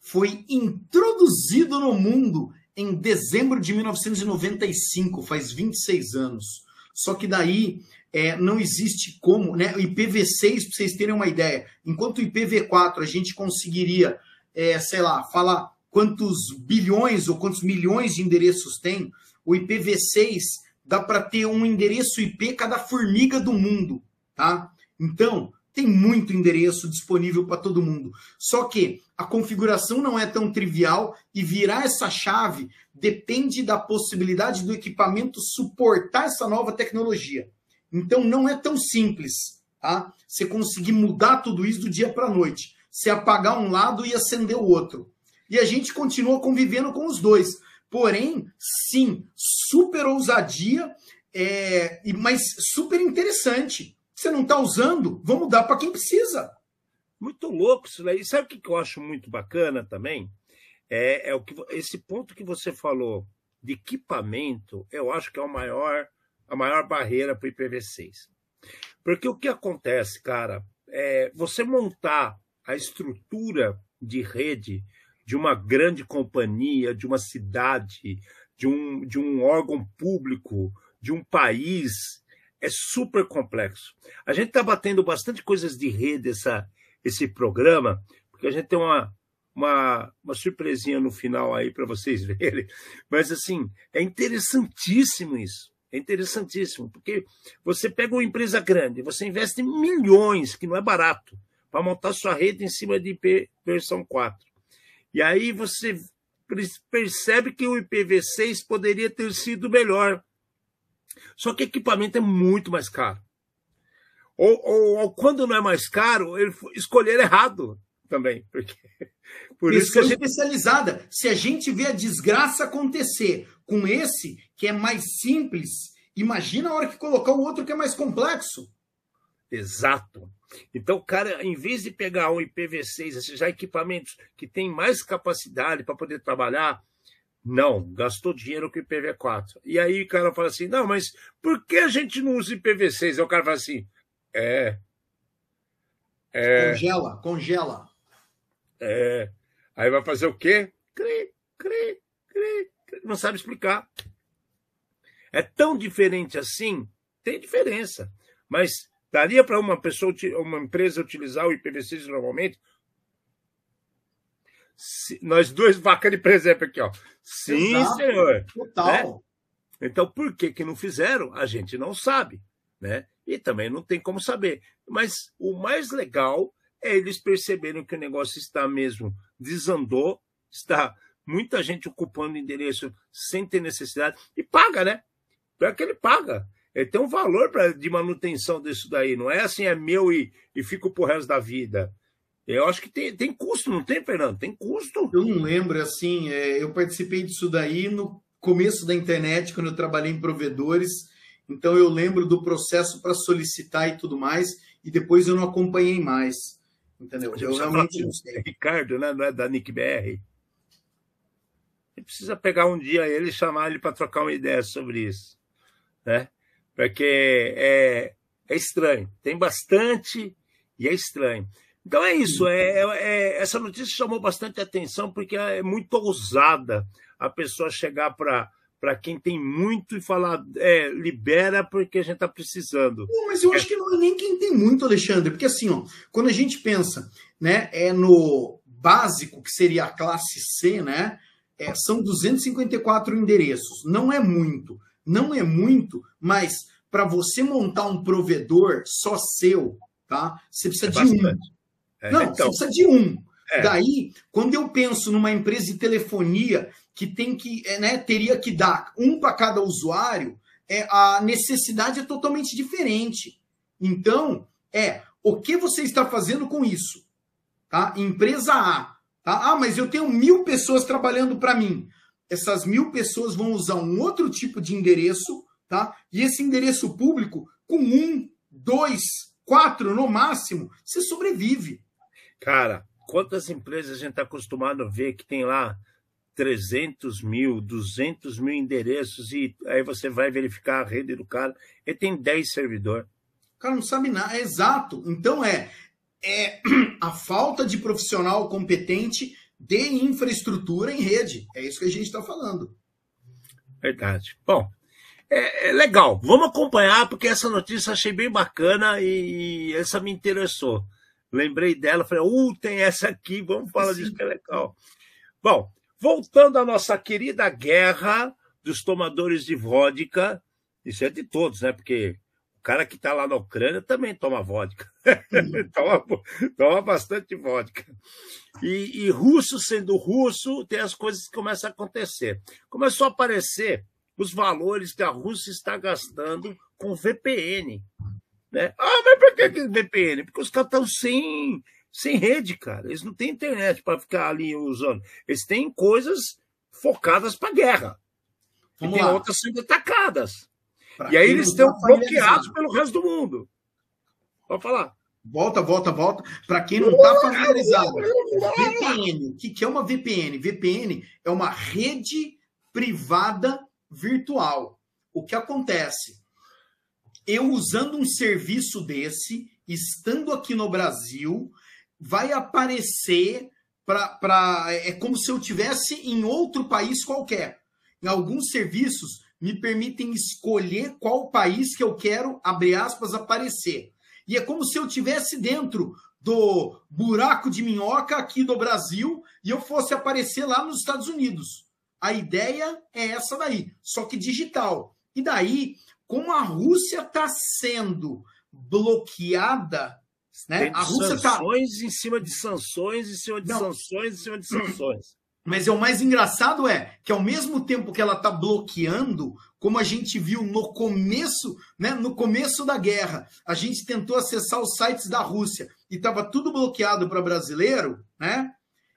foi introduzido no mundo em dezembro de 1995, faz 26 anos. Só que daí é, não existe como, né? O IPv6, para vocês terem uma ideia, enquanto o IPv4 a gente conseguiria, é, sei lá, falar quantos bilhões ou quantos milhões de endereços tem, o IPv6 dá para ter um endereço IP cada formiga do mundo, tá? Então, tem muito endereço disponível para todo mundo. Só que a configuração não é tão trivial e virar essa chave depende da possibilidade do equipamento suportar essa nova tecnologia. Então não é tão simples, tá? Você conseguir mudar tudo isso do dia para a noite. Você apagar um lado e acender o outro e a gente continua convivendo com os dois. Porém, sim, super ousadia, é, mas super interessante. Você não está usando, vamos dar para quem precisa. Muito louco isso daí. Sabe o que eu acho muito bacana também? É, é o que esse ponto que você falou de equipamento, eu acho que é o maior, a maior barreira para o IPv6. Porque o que acontece, cara, é você montar a estrutura de rede de uma grande companhia, de uma cidade, de um, de um órgão público, de um país, é super complexo. A gente está batendo bastante coisas de rede essa, esse programa, porque a gente tem uma, uma, uma surpresinha no final aí para vocês <laughs> verem. Mas, assim, é interessantíssimo isso. É interessantíssimo, porque você pega uma empresa grande, você investe milhões, que não é barato, para montar sua rede em cima de IP versão 4. E aí você percebe que o IPv6 poderia ter sido melhor. Só que o equipamento é muito mais caro. Ou, ou, ou quando não é mais caro, ele escolher errado também. Porque, <laughs> por isso, isso gente... especializada. Se a gente vê a desgraça acontecer com esse, que é mais simples, imagina a hora que colocar o outro que é mais complexo. Exato. Então, cara, em vez de pegar um IPv6, esses já equipamentos que têm mais capacidade para poder trabalhar, não, gastou dinheiro com IPv4. E aí o cara fala assim: não, mas por que a gente não usa IPv6? Aí o cara fala assim: é. é congela, congela. É. Aí vai fazer o quê? Cri, cri, cri, cri. Não sabe explicar. É tão diferente assim? Tem diferença. Mas Daria para uma pessoa, uma empresa utilizar o IPv6 normalmente? Se, nós dois vaca de presépio aqui, ó. Sim, Exato. senhor. Total. Né? Então, por que, que não fizeram? A gente não sabe, né? E também não tem como saber. Mas o mais legal é eles perceberem que o negócio está mesmo desandou, está muita gente ocupando endereço sem ter necessidade e paga, né? Pior que ele paga ele tem um valor pra, de manutenção disso daí. Não é assim, é meu e, e fico pro resto da vida. Eu acho que tem, tem custo, não tem, Fernando? Tem custo. Eu não lembro, assim, é, eu participei disso daí no começo da internet, quando eu trabalhei em provedores. Então eu lembro do processo para solicitar e tudo mais, e depois eu não acompanhei mais. Entendeu? Eu, eu realmente não sei. Ricardo, né? Não é da Nick BR. Ele precisa pegar um dia ele e chamar ele para trocar uma ideia sobre isso. Né? Porque é, é estranho. Tem bastante e é estranho. Então é isso. É, é, essa notícia chamou bastante atenção porque é muito ousada a pessoa chegar para para quem tem muito e falar é, libera porque a gente está precisando. Não, mas eu acho que não é nem quem tem muito, Alexandre, porque assim, ó, quando a gente pensa, né, é no básico que seria a classe C, né, é, são 254 endereços. Não é muito. Não é muito, mas para você montar um provedor só seu, tá? Você precisa é de um. É, Não, então, você precisa de um. É. Daí, quando eu penso numa empresa de telefonia que tem que, é, né, teria que dar um para cada usuário, é, a necessidade é totalmente diferente. Então, é o que você está fazendo com isso? Tá? Empresa A. Tá? Ah, mas eu tenho mil pessoas trabalhando para mim essas mil pessoas vão usar um outro tipo de endereço, tá? E esse endereço público, com um, dois, quatro no máximo, você sobrevive. Cara, quantas empresas a gente está acostumado a ver que tem lá 300 mil, 200 mil endereços e aí você vai verificar a rede do cara, ele tem 10 servidores. O cara não sabe nada, é exato. Então é, é <clears throat> a falta de profissional competente de infraestrutura em rede. É isso que a gente está falando. Verdade. Bom, é, é, legal. Vamos acompanhar, porque essa notícia achei bem bacana e, e essa me interessou. Lembrei dela, falei, uh, tem essa aqui, vamos falar Sim. disso que é legal. Bom, voltando à nossa querida guerra dos tomadores de vodka, isso é de todos, né? Porque cara que está lá na Ucrânia também toma vodka. <laughs> Toma, toma bastante vodka. E, e russo sendo russo, tem as coisas que começam a acontecer. Começou a aparecer os valores que a Rússia está gastando com VPN. Né? Ah, mas por que, que VPN? Porque os caras estão sem, sem rede, cara. Eles não têm internet para ficar ali usando. Eles têm coisas focadas para guerra. Vamos e tem lá. outras sendo atacadas. Pra e aí eles estão tá bloqueados pelo resto do mundo. Pode falar. Volta, volta, volta. Para quem não está familiarizado, VPN. O que é uma VPN? VPN é uma rede privada virtual. O que acontece? Eu usando um serviço desse, estando aqui no Brasil, vai aparecer para. É como se eu tivesse em outro país qualquer. Em alguns serviços me permitem escolher qual país que eu quero, abre aspas, aparecer. E é como se eu tivesse dentro do buraco de minhoca aqui do Brasil e eu fosse aparecer lá nos Estados Unidos. A ideia é essa daí, só que digital. E daí, como a Rússia está sendo bloqueada, né? Tem a Rússia tá sanções tá... em cima de sanções, em cima de Não. sanções, em cima de sanções. Mas é o mais engraçado é que ao mesmo tempo que ela está bloqueando, como a gente viu no começo, né, no começo da guerra, a gente tentou acessar os sites da Rússia e estava tudo bloqueado para brasileiro, né?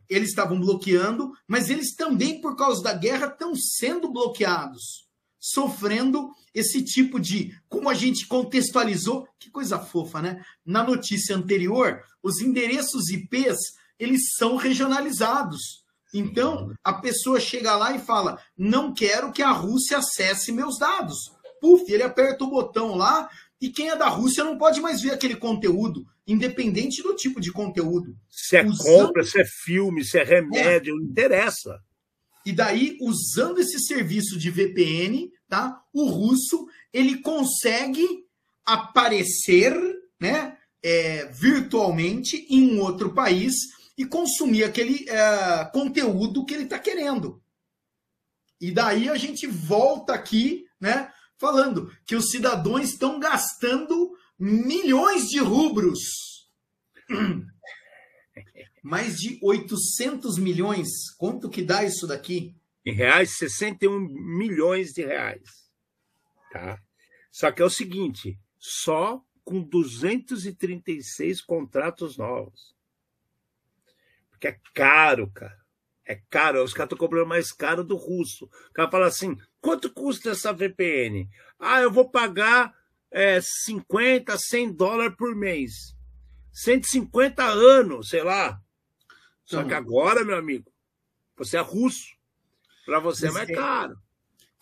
eles estavam bloqueando, mas eles também, por causa da guerra, estão sendo bloqueados, sofrendo esse tipo de. Como a gente contextualizou, que coisa fofa, né? Na notícia anterior, os endereços IPs eles são regionalizados. Então, a pessoa chega lá e fala: não quero que a Rússia acesse meus dados. Puf, ele aperta o botão lá e quem é da Rússia não pode mais ver aquele conteúdo independente do tipo de conteúdo. Se é usando... compra, se é filme, se é remédio, é. não interessa. E daí, usando esse serviço de VPN, tá? O russo ele consegue aparecer, né, é, virtualmente em um outro país e consumir aquele é, conteúdo que ele está querendo. E daí a gente volta aqui, né, falando que os cidadãos estão gastando milhões de rubros. <clears throat> Mais de 800 milhões. Quanto que dá isso daqui? Em reais, 61 milhões de reais. Tá? Só que é o seguinte, só com 236 contratos novos. Porque é caro, cara. É caro. Os caras estão comprando mais caro do russo. O cara fala assim: quanto custa essa VPN? Ah, eu vou pagar é, 50, 100 dólares por mês. 150 anos, sei lá. Só que agora, meu amigo, você é russo. Para você é mais caro.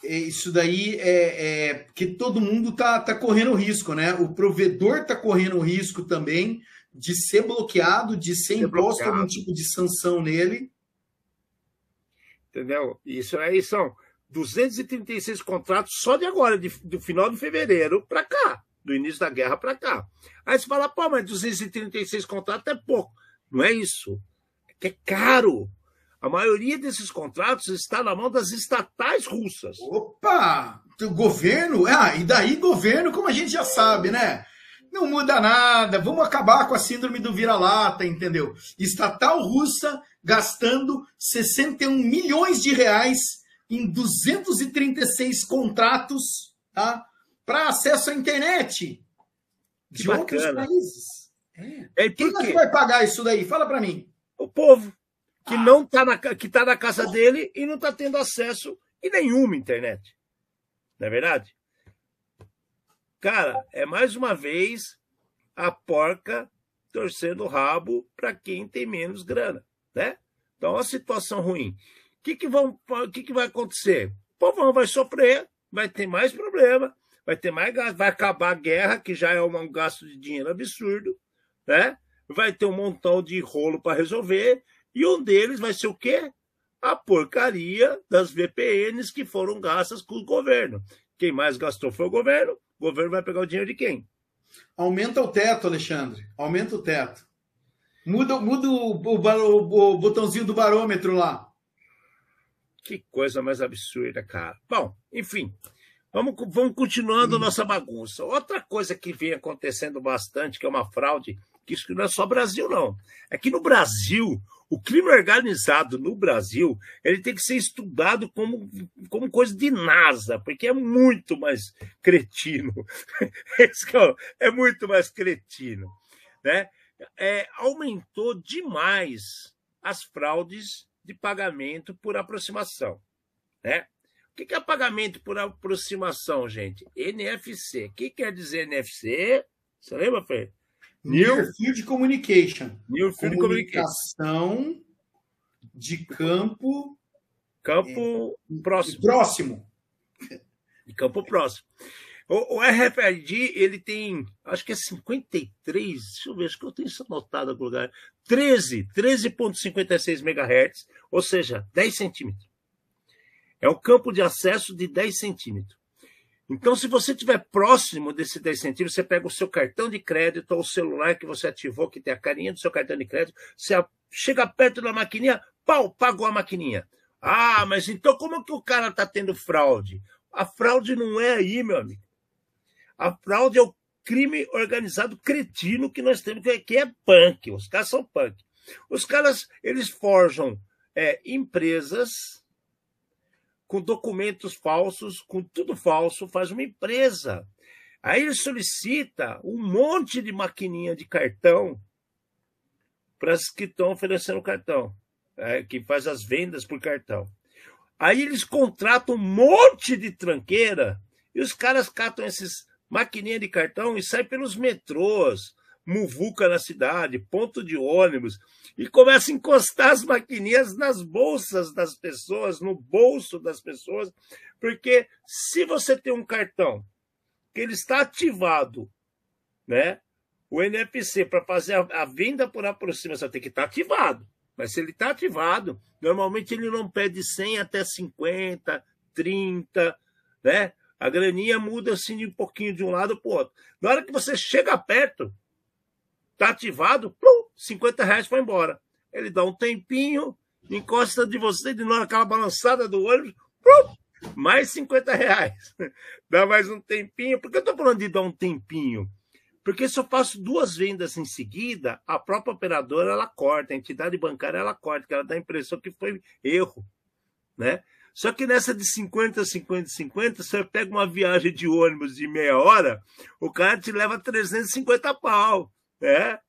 É, isso daí é, é que todo mundo tá, tá correndo risco, né? O provedor tá correndo risco também de ser bloqueado, de ser, ser imposto bloqueado. algum tipo de sanção nele. Entendeu? Isso aí são 236 contratos só de agora, de, do final de fevereiro para cá, do início da guerra para cá. Aí você fala, pô, mas 236 contratos é pouco. Não é isso. É que é caro. A maioria desses contratos está na mão das estatais russas. Opa! O governo? Ah, e daí governo, como a gente já sabe, né? Não muda nada, vamos acabar com a síndrome do vira-lata, entendeu? Estatal russa gastando 61 milhões de reais em 236 contratos tá, para acesso à internet de que outros países. É. É, Quem que vai pagar isso daí? Fala para mim. O povo que ah. não tá na que tá na casa dele e não está tendo acesso em nenhuma internet. Não é verdade? Cara, é mais uma vez a porca torcendo o rabo para quem tem menos grana, né? Então, uma situação ruim que, que, vão, que, que vai acontecer? O povão vai sofrer, vai ter mais problema, vai ter mais gasto, vai acabar a guerra, que já é um gasto de dinheiro absurdo, né? Vai ter um montão de rolo para resolver, e um deles vai ser o quê? A porcaria das VPNs que foram gastas com o governo. Quem mais gastou foi o governo, o governo vai pegar o dinheiro de quem? Aumenta o teto, Alexandre. Aumenta o teto. Muda, muda o, o, o botãozinho do barômetro lá. Que coisa mais absurda, cara. Bom, enfim, vamos, vamos continuando hum. nossa bagunça. Outra coisa que vem acontecendo bastante, que é uma fraude, que isso não é só Brasil, não. É que no Brasil, o crime organizado no Brasil, ele tem que ser estudado como, como coisa de NASA, porque é muito mais cretino. <laughs> é, é muito mais cretino. Né? É, aumentou demais as fraudes de pagamento por aproximação. Né? O que é pagamento por aproximação, gente? NFC. O que quer dizer NFC? Você lembra, Fê? Near Field Communication. Near Field Comunicação de campo... Campo é, próximo. Próximo. De campo próximo. O, o, RFID, ele tem, acho que é 53, deixa eu ver, acho que eu tenho isso anotado em algum lugar. 13, 13,56 MHz, ou seja, 10 centímetros. É um campo de acesso de 10 centímetros. Então, se você estiver próximo desse 10 centímetros, você pega o seu cartão de crédito ou o celular que você ativou, que tem a carinha do seu cartão de crédito, você chega perto da maquininha, pau, pagou a maquininha. Ah, mas então como que o cara está tendo fraude? A fraude não é aí, meu amigo. A fraude é o crime organizado cretino que nós temos, que é punk. Os caras são punk. Os caras, eles forjam é, empresas com documentos falsos, com tudo falso, faz uma empresa. Aí ele solicita um monte de maquininha de cartão para as que estão oferecendo cartão, é, que faz as vendas por cartão. Aí eles contratam um monte de tranqueira e os caras catam esses maquininha de cartão e sai pelos metrôs, muvuca na cidade, ponto de ônibus, e começa a encostar as maquininhas nas bolsas das pessoas, no bolso das pessoas, porque se você tem um cartão que ele está ativado, né? O NFC para fazer a, venda por aproximação tem que estar ativado. Mas se ele está ativado, normalmente ele não pede 100 até 50, 30, né? A graninha muda assim de um pouquinho de um lado para o outro. Na hora que você chega perto, tá ativado, plum, 50 reais foi embora. Ele dá um tempinho, encosta de você, de novo aquela balançada do ônibus, plum, mais 50 reais. <laughs> Dá mais um tempinho. Por que eu estou falando de dar um tempinho? Porque se eu faço duas vendas em seguida, a própria operadora ela corta, a entidade bancária ela corta, que ela dá a impressão que foi erro. Né? Só que nessa de 50, 50, 50, você pega uma viagem de ônibus de meia hora, o cara te leva 350 pau, né?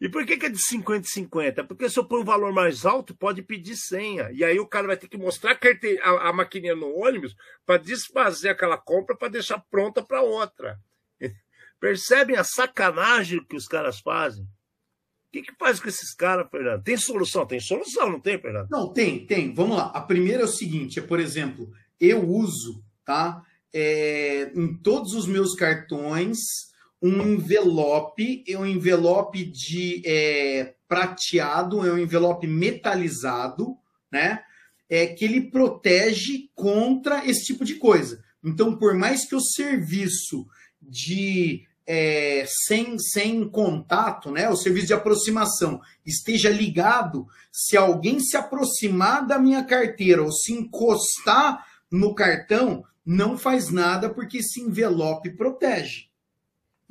E por que, que é de 50 50? Porque se eu pôr um valor mais alto, pode pedir senha. E aí o cara vai ter que mostrar a, a, a maquininha no ônibus para desfazer aquela compra para deixar pronta para outra. <laughs> Percebem a sacanagem que os caras fazem? que, que faz com esses caras, Fernando? Tem solução? Tem solução, não tem, Fernando? Não, tem, tem. Vamos lá. A primeira é o seguinte: é, por exemplo, eu uso, tá? É, em todos os meus cartões um envelope, é um envelope de é, prateado, é um envelope metalizado, né? É que ele protege contra esse tipo de coisa. Então, por mais que o serviço de é, sem, sem contato, né, o serviço de aproximação esteja ligado, se alguém se aproximar da minha carteira ou se encostar no cartão, não faz nada porque esse envelope protege.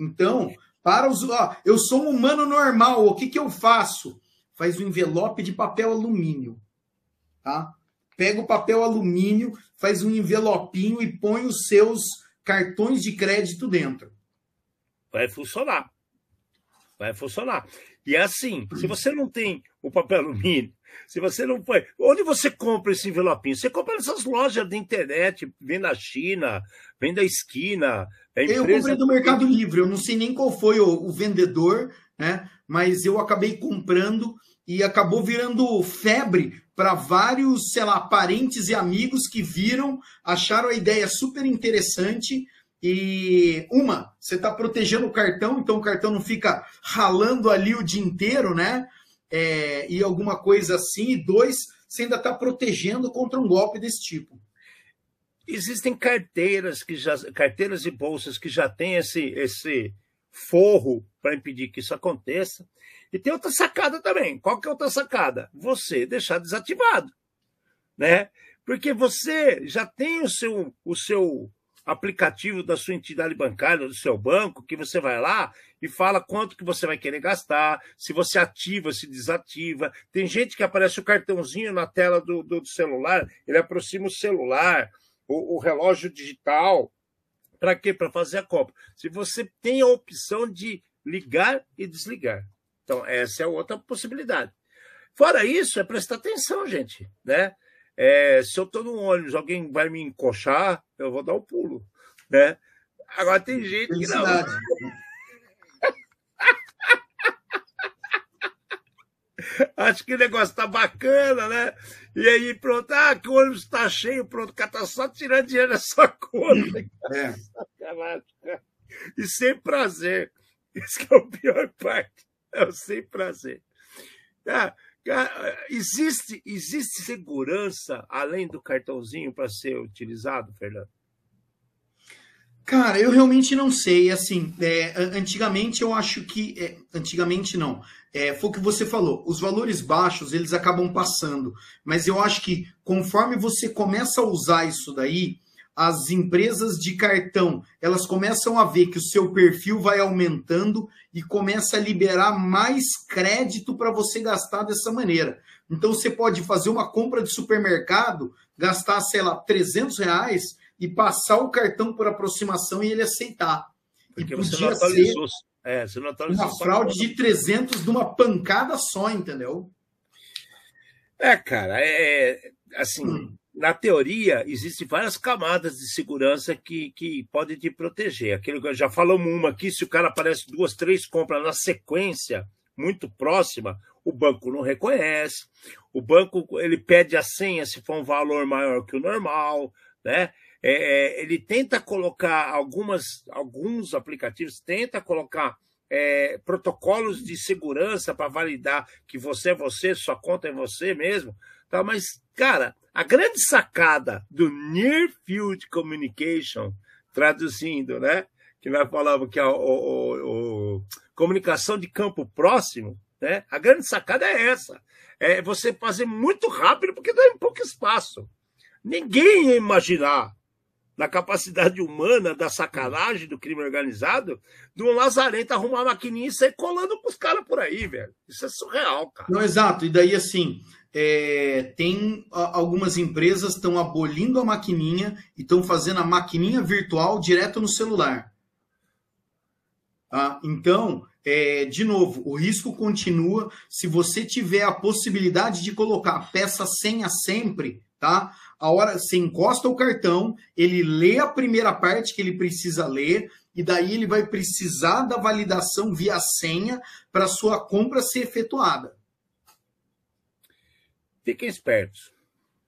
Então, para os. Ó, eu sou um humano normal, o que, que eu faço? Faz um envelope de papel alumínio. Tá? Pega o papel alumínio, faz um envelopinho e põe os seus cartões de crédito dentro vai funcionar. Vai funcionar. E é assim, se você não tem o papel alumínio, se você não foi. Onde você compra esse envelopinho? Você compra nessas lojas de internet, vem da China, vem da esquina. Empresa... Eu comprei do Mercado Livre, eu não sei nem qual foi o, o vendedor, né? Mas eu acabei comprando e acabou virando febre para vários, sei lá, parentes e amigos que viram, acharam a ideia super interessante. E uma, você está protegendo o cartão, então o cartão não fica ralando ali o dia inteiro, né? É, e alguma coisa assim. E dois, você ainda está protegendo contra um golpe desse tipo. Existem carteiras que já, carteiras e bolsas que já têm esse, esse forro para impedir que isso aconteça. E tem outra sacada também. Qual que é outra sacada? Você deixar desativado, né? Porque você já tem o seu, o seu aplicativo da sua entidade bancária, do seu banco, que você vai lá e fala quanto que você vai querer gastar, se você ativa, se desativa. Tem gente que aparece o cartãozinho na tela do, do celular, ele aproxima o celular, o, o relógio digital. Para quê? Para fazer a compra. Se você tem a opção de ligar e desligar. Então, essa é outra possibilidade. Fora isso, é prestar atenção, gente, né? É, se eu estou no ônibus, alguém vai me encoxar, eu vou dar um pulo, né? Agora tem gente que não. <laughs> Acho que o negócio tá bacana, né? E aí, pronto, ah, que o ônibus tá cheio, pronto, o cara tá só tirando dinheiro da sua conta. É. E sem prazer. Isso que é a pior parte. É o sem prazer. Ah, existe, existe segurança além do cartãozinho para ser utilizado, Fernando? Cara, eu realmente não sei. Assim, é, antigamente eu acho que. É, antigamente não. É, foi o que você falou. Os valores baixos eles acabam passando. Mas eu acho que conforme você começa a usar isso daí, as empresas de cartão elas começam a ver que o seu perfil vai aumentando e começa a liberar mais crédito para você gastar dessa maneira. Então você pode fazer uma compra de supermercado, gastar, sei lá, 300 reais e passar o cartão por aproximação e ele aceitar. Porque e podia ser é, uma fraude de 300 de uma pancada só, entendeu? É, cara, é assim, hum na teoria, existem várias camadas de segurança que, que podem te proteger. Aquilo que já falamos uma aqui, se o cara aparece duas, três compras na sequência, muito próxima, o banco não reconhece. O banco ele pede a senha se for um valor maior que o normal, né? É, é ele tenta colocar algumas, alguns aplicativos tenta colocar é, protocolos de segurança para validar que você é você, sua conta é você mesmo, tá? Mas cara, a grande sacada do Near Field Communication, traduzindo, né? Que nós falamos que é o, o, o comunicação de campo próximo, né? A grande sacada é essa. É você fazer muito rápido, porque dá em pouco espaço. Ninguém ia imaginar na capacidade humana da sacanagem do crime organizado, de um lazarento arrumar a maquininha e sair colando com os caras por aí, velho. Isso é surreal, cara. Não, exato. E daí, assim, é, tem algumas empresas estão abolindo a maquininha e estão fazendo a maquininha virtual direto no celular. Tá? Então, é, de novo, o risco continua. Se você tiver a possibilidade de colocar a peça senha sempre, tá? A hora você encosta o cartão, ele lê a primeira parte que ele precisa ler, e daí ele vai precisar da validação via senha para sua compra ser efetuada. Fiquem espertos.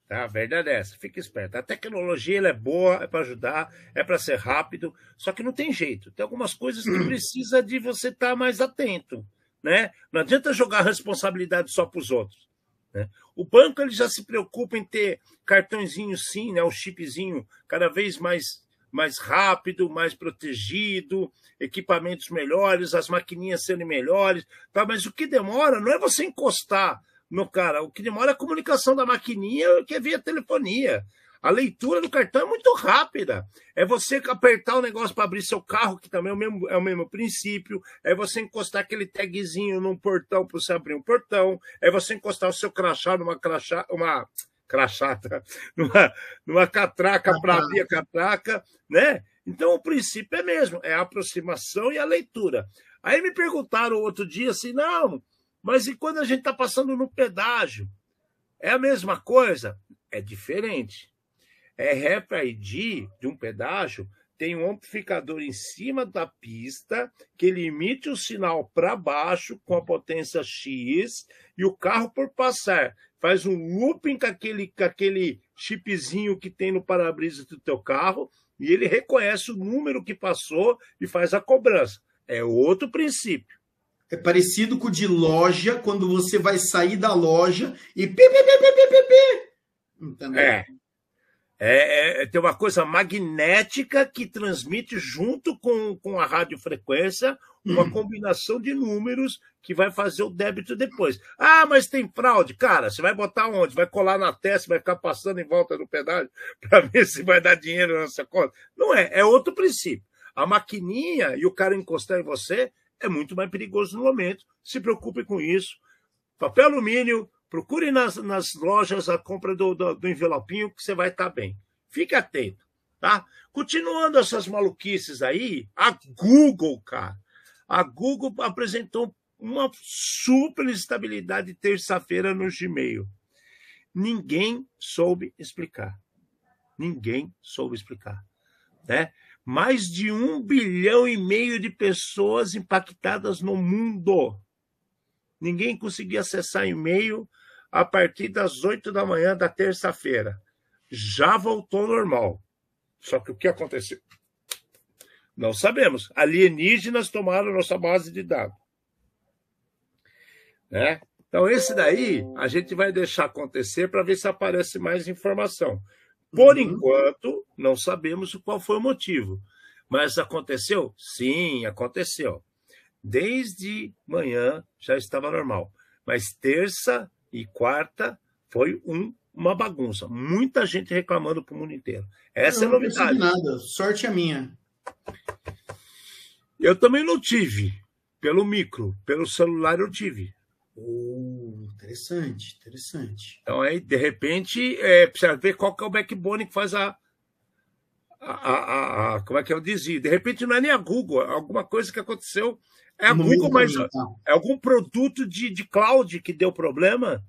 Tá? A verdade é essa, fique esperto. A tecnologia é boa, é para ajudar, é para ser rápido, só que não tem jeito. Tem algumas coisas que <clears throat> precisa de você estar tá mais atento. Né? Não adianta jogar a responsabilidade só para os outros. Né? O banco ele já se preocupa em ter cartãozinho sim, né? o chipzinho cada vez mais, mais rápido, mais protegido, equipamentos melhores, as maquininhas sendo melhores. Tá? Mas o que demora não é você encostar no cara. O que demora é a comunicação da maquininha, que é via telefonia. A leitura do cartão é muito rápida. É você apertar o negócio para abrir seu carro, que também é o, mesmo, é o mesmo princípio. É você encostar aquele tagzinho num portão para você abrir um portão. É você encostar o seu crachá numa crachá, uma crachata, <laughs> numa, numa catraca para abrir a catraca, né? Então o princípio é mesmo, é a aproximação e a leitura. Aí me perguntaram outro dia assim, não, mas e quando a gente está passando no pedágio? É a mesma coisa? É diferente. É RFID de um pedágio tem um amplificador em cima da pista que ele emite o sinal para baixo com a potência X e o carro, por passar, faz um looping com aquele, com aquele chipzinho que tem no para-brisa do teu carro e ele reconhece o número que passou e faz a cobrança. É outro princípio. É parecido com o de loja, quando você vai sair da loja e pi, pi, pi, pi, pi. Entendeu? É. É, é, tem uma coisa magnética que transmite junto com, com a radiofrequência uma hum. combinação de números que vai fazer o débito depois. Ah, mas tem fraude. Cara, você vai botar onde? Vai colar na testa, vai ficar passando em volta do pedágio <laughs> para ver se vai dar dinheiro nessa conta? Não é, é outro princípio. A maquininha e o cara encostar em você é muito mais perigoso no momento. Se preocupe com isso. Papel alumínio, procure nas, nas lojas a compra do, do, do envelopinho que você vai estar bem. Fique atento, tá? Continuando essas maluquices aí, a Google, cara, a Google apresentou uma super estabilidade terça-feira no Gmail. Ninguém soube explicar. Ninguém soube explicar. Né? Mais de um bilhão e meio de pessoas impactadas no mundo. Ninguém conseguia acessar e-mail a partir das oito da manhã da terça-feira. Já voltou ao normal. Só que o que aconteceu? Não sabemos. Alienígenas tomaram nossa base de dados. Né? Então, esse daí a gente vai deixar acontecer para ver se aparece mais informação. Por uhum. enquanto, não sabemos qual foi o motivo. Mas aconteceu? Sim, aconteceu. Desde manhã já estava normal. Mas terça e quarta foi um, uma bagunça. Muita gente reclamando para o mundo inteiro. Essa eu é a novidade. Não nada. Sorte é minha. Eu também não tive. Pelo micro, pelo celular eu tive. Oh, interessante, interessante. Então aí, de repente, é, precisa ver qual que é o backbone que faz a, a, a, a, como é que eu dizia? De repente não é nem a Google, é alguma coisa que aconteceu. É a Google, mas é algum produto de, de cloud que deu problema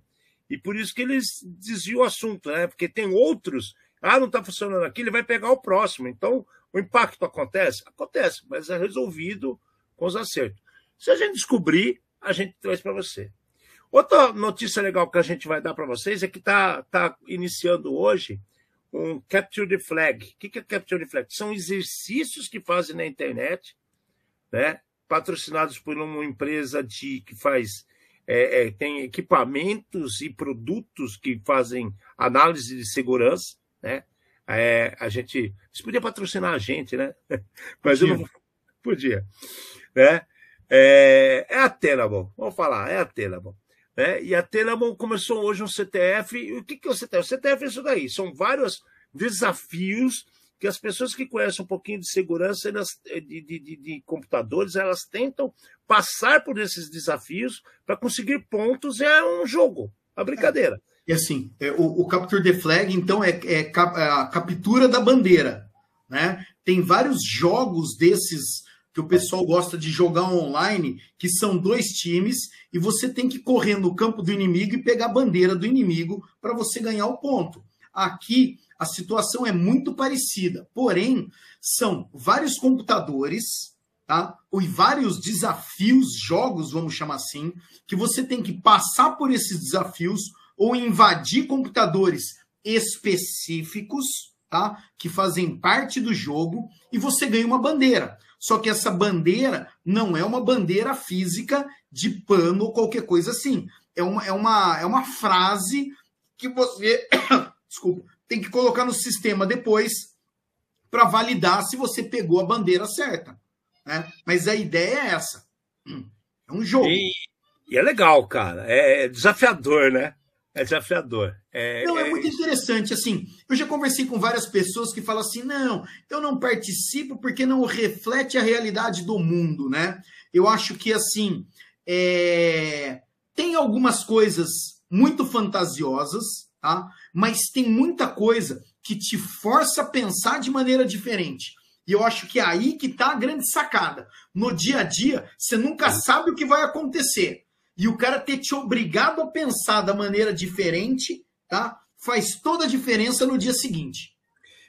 e por isso que eles desviam o assunto, né? Porque tem outros. Ah, não está funcionando aqui, ele vai pegar o próximo. Então, o impacto acontece? Acontece, mas é resolvido com os acertos. Se a gente descobrir, a gente traz para você. Outra notícia legal que a gente vai dar para vocês é que está tá iniciando hoje um Capture the Flag. O que é Capture the Flag? São exercícios que fazem na internet, né? patrocinados por uma empresa de, que faz é, é, tem equipamentos e produtos que fazem análise de segurança, né? É, a gente, isso podia patrocinar a gente, né? <laughs> Mas podia. eu não <laughs> podia, né? É, é a Tenable, vamos falar, é a Tenable. Né? E a Tenable começou hoje um CTF. E o que, que é o CTF? O CTF é isso daí, são vários desafios que as pessoas que conhecem um pouquinho de segurança elas, de, de, de, de computadores, elas tentam passar por esses desafios para conseguir pontos. É um jogo, a brincadeira. E assim, é, o, o, Capture the Flag, então, é, é, é a captura da bandeira. Né? Tem vários jogos desses que o pessoal gosta de jogar online, que são dois times, e você tem que correr no campo do inimigo e pegar a bandeira do inimigo para você ganhar o ponto. Aqui a situação é muito parecida, porém, são vários computadores, tá? E vários desafios, jogos, vamos chamar assim, que você tem que passar por esses desafios ou invadir computadores específicos, tá? Que fazem parte do jogo e você ganha uma bandeira. Só que essa bandeira não é uma bandeira física de pano ou qualquer coisa assim. É uma, é uma, é uma frase que você <coughs> desculpa, tem que colocar no sistema depois para validar se você pegou a bandeira certa. Né? Mas a ideia é essa. É um jogo. E, e é legal, cara. É desafiador, né? É desafiador. É, não, é, é muito interessante. Assim, eu já conversei com várias pessoas que falam assim: não, eu não participo porque não reflete a realidade do mundo, né? Eu acho que, assim, é... tem algumas coisas muito fantasiosas, tá? Mas tem muita coisa que te força a pensar de maneira diferente. E eu acho que é aí que tá a grande sacada. No dia a dia, você nunca sabe o que vai acontecer e o cara ter te obrigado a pensar da maneira diferente, tá? Faz toda a diferença no dia seguinte.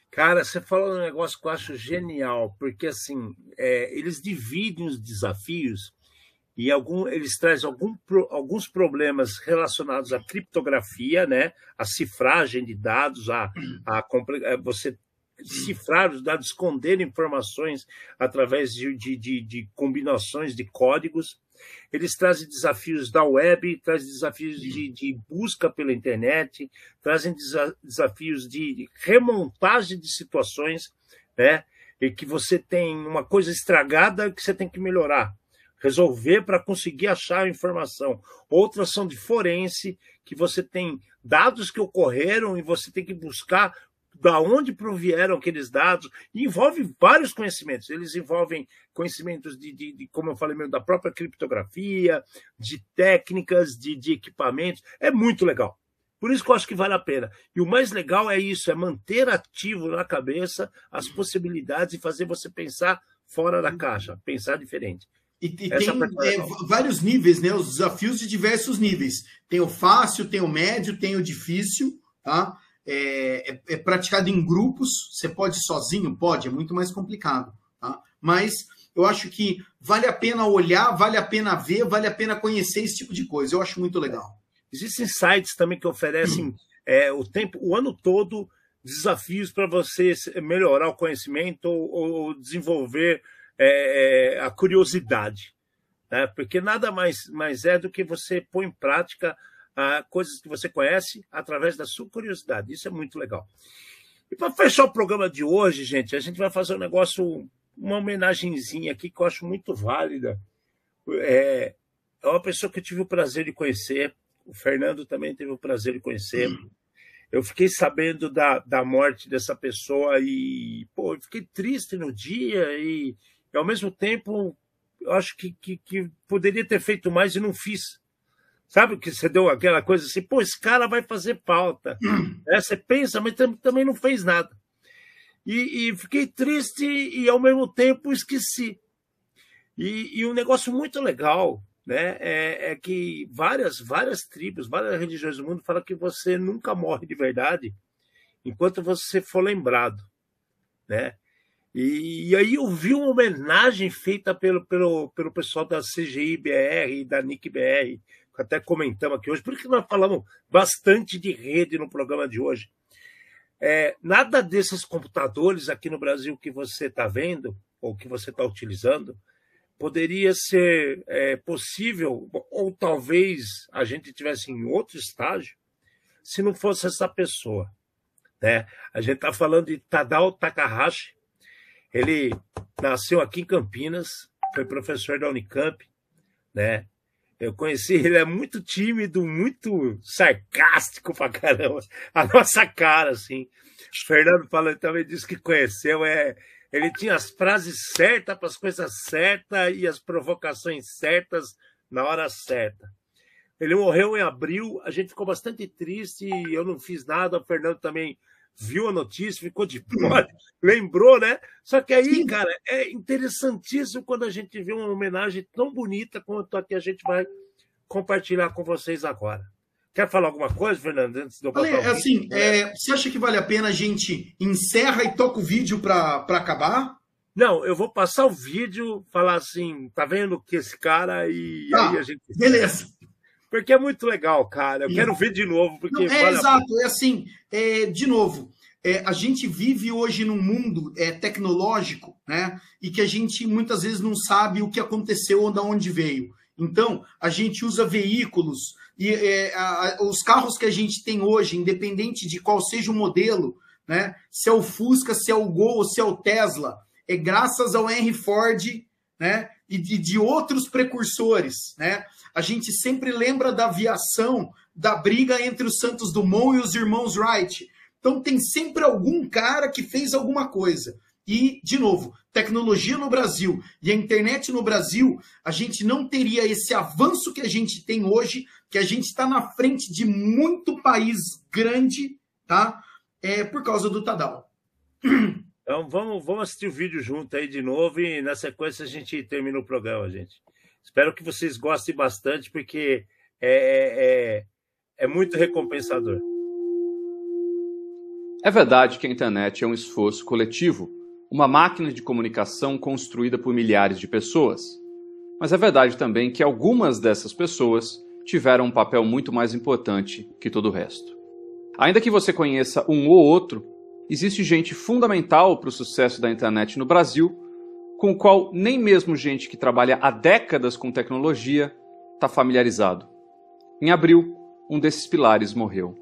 Cara, você falou um negócio que eu acho genial, porque assim, é, eles dividem os desafios e algum, eles trazem algum, alguns problemas relacionados à criptografia, né? a cifragem de dados, a, a, a você cifrar os dados, esconder informações através de, de, de, de, combinações de códigos. Eles trazem desafios da web, trazem desafios de, de busca pela internet, trazem desa desafios de remontagem de situações, né? E que você tem uma coisa estragada que você tem que melhorar resolver para conseguir achar a informação. Outras são de forense, que você tem dados que ocorreram e você tem que buscar da onde provieram aqueles dados, envolve vários conhecimentos. Eles envolvem conhecimentos de, de, de como eu falei mesmo, da própria criptografia, de técnicas, de, de equipamentos. É muito legal. Por isso que eu acho que vale a pena. E o mais legal é isso, é manter ativo na cabeça as possibilidades e fazer você pensar fora da caixa, pensar diferente. E, e tem é, vários níveis, né? Os desafios de diversos níveis. Tem o fácil, tem o médio, tem o difícil, tá? É, é, é praticado em grupos. Você pode sozinho? Pode, é muito mais complicado, tá? Mas eu acho que vale a pena olhar, vale a pena ver, vale a pena conhecer esse tipo de coisa. Eu acho muito legal. Existem sites também que oferecem <clears throat> é, o tempo, o ano todo, desafios para você melhorar o conhecimento ou, ou desenvolver é, é, a curiosidade, né? porque nada mais, mais é do que você pôr em prática ah, coisas que você conhece através da sua curiosidade. Isso é muito legal. E para fechar o programa de hoje, gente, a gente vai fazer um negócio, uma homenagenzinha aqui que eu acho muito válida. É, é uma pessoa que eu tive o prazer de conhecer, o Fernando também teve o prazer de conhecer. Eu fiquei sabendo da, da morte dessa pessoa e, pô, eu fiquei triste no dia e e, ao mesmo tempo, eu acho que, que, que poderia ter feito mais e não fiz. Sabe que você deu aquela coisa assim, pô, esse cara vai fazer falta. <clears throat> É, você pensa, mas também não fez nada. E, e, fiquei triste e ao mesmo tempo esqueci. E, e um negócio muito legal né, é, é, que várias, várias tribos, várias religiões do mundo falam que você nunca morre de verdade enquanto você for lembrado. Né? E, e, aí eu vi uma homenagem feita pelo, pelo, pelo pessoal da CGI BR e da NIC BR, até comentamos aqui hoje, porque nós falamos bastante de rede no programa de hoje. É, nada desses computadores aqui no Brasil que você está vendo, ou que você está utilizando, poderia ser é, possível, ou talvez a gente tivesse em outro estágio, se não fosse essa pessoa. Né? A gente está falando de Tadao Takahashi, ele nasceu aqui em Campinas, foi professor da Unicamp, né? Eu conheci, ele é muito tímido, muito sarcástico pra caramba. A nossa cara, assim. O Fernando falou, também disse que conheceu, é, ele tinha as frases certas para as coisas certas e as provocações certas na hora certa. Ele morreu em abril, a gente ficou bastante triste, eu não fiz nada, o Fernando também viu a notícia, ficou de fora, <laughs> lembrou, né? Só que aí, Sim. cara, é interessantíssimo quando a gente vê uma homenagem tão bonita quanto a que a gente vai compartilhar com vocês agora. Quer falar alguma coisa, Fernando, antes de eu assim, é, você acha que vale a pena a gente encerra e toca o vídeo para acabar? Não, eu vou passar o vídeo, falar assim, tá vendo que esse cara e ah, aí a gente. Beleza. Porque é muito legal, cara. Eu quero ver de novo. Porque Não, é vale exato, a... é assim, é, de novo. É, a gente vive hoje num mundo é, tecnológico, né? E que a gente muitas vezes não sabe o que aconteceu ou de onde veio. Então, a gente usa veículos e é, a, os carros que a gente tem hoje, independente de qual seja o modelo, né? Se é o Fusca, se é o Gol, se é o Tesla, é graças ao Henry Ford, né? E de, de outros precursores, né? a gente sempre lembra da aviação, da briga entre os Santos Dumont e os irmãos Wright. Então tem sempre algum cara que fez alguma coisa. E, de novo, tecnologia no Brasil e a internet no Brasil, a gente não teria esse avanço que a gente tem hoje, que a gente está na frente de muito país grande, tá? É por causa do Tadal. <clears throat> Então vamos, vamos assistir o vídeo junto aí de novo e na sequência a gente termina o programa, gente. Espero que vocês gostem bastante, porque é, é, é muito recompensador. É verdade que a internet é um esforço coletivo, uma máquina de comunicação construída por milhares de pessoas. Mas é verdade também que algumas dessas pessoas tiveram um papel muito mais importante que todo o resto. Ainda que você conheça um ou outro, existe gente fundamental para o sucesso da internet no Brasil, com o qual nem mesmo gente que trabalha há décadas com tecnologia está familiarizado. Em abril, um desses pilares morreu.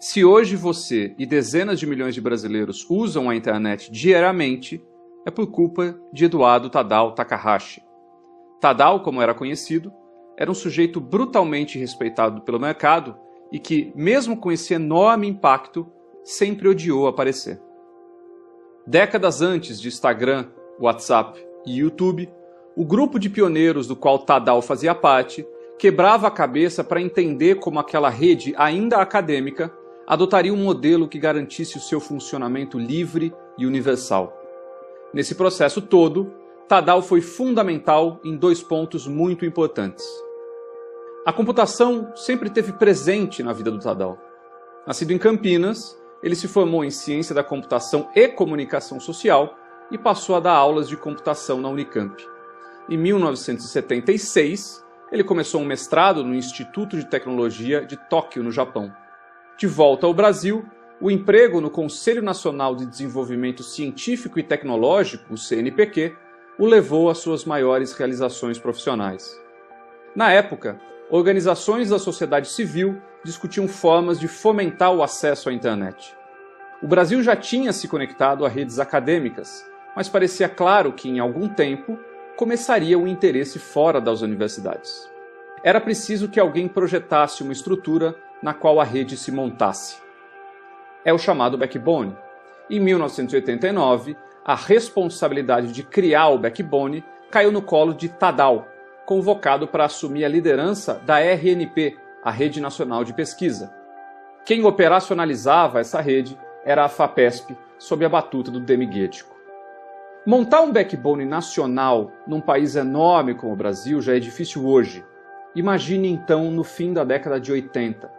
Se hoje você e dezenas de milhões de brasileiros usam a internet diariamente, é por culpa de Eduardo Tadal Takahashi. Tadal, como era conhecido, era um sujeito brutalmente respeitado pelo mercado e que, mesmo com esse enorme impacto, sempre odiou aparecer. Décadas antes de Instagram, WhatsApp e YouTube, o grupo de pioneiros do qual Tadal fazia parte quebrava a cabeça para entender como aquela rede, ainda acadêmica, adotaria um modelo que garantisse o seu funcionamento livre e universal. Nesse processo todo, Tadal foi fundamental em dois pontos muito importantes. A computação sempre teve presente na vida do Tadal. Nascido em Campinas, ele se formou em ciência da computação e comunicação social e passou a dar aulas de computação na Unicamp. Em 1976, ele começou um mestrado no Instituto de Tecnologia de Tóquio, no Japão. De volta ao Brasil, o emprego no Conselho Nacional de Desenvolvimento Científico e Tecnológico, o CNPq, o levou às suas maiores realizações profissionais. Na época, organizações da sociedade civil discutiam formas de fomentar o acesso à internet. O Brasil já tinha se conectado a redes acadêmicas, mas parecia claro que, em algum tempo, começaria o interesse fora das universidades. Era preciso que alguém projetasse uma estrutura na qual a rede se montasse. É o chamado backbone. Em 1989, a responsabilidade de criar o backbone caiu no colo de Tadal, convocado para assumir a liderança da RNP, a Rede Nacional de Pesquisa. Quem operacionalizava essa rede era a FAPESP, sob a batuta do Demiguético. Montar um backbone nacional num país enorme como o Brasil já é difícil hoje. Imagine então no fim da década de 80.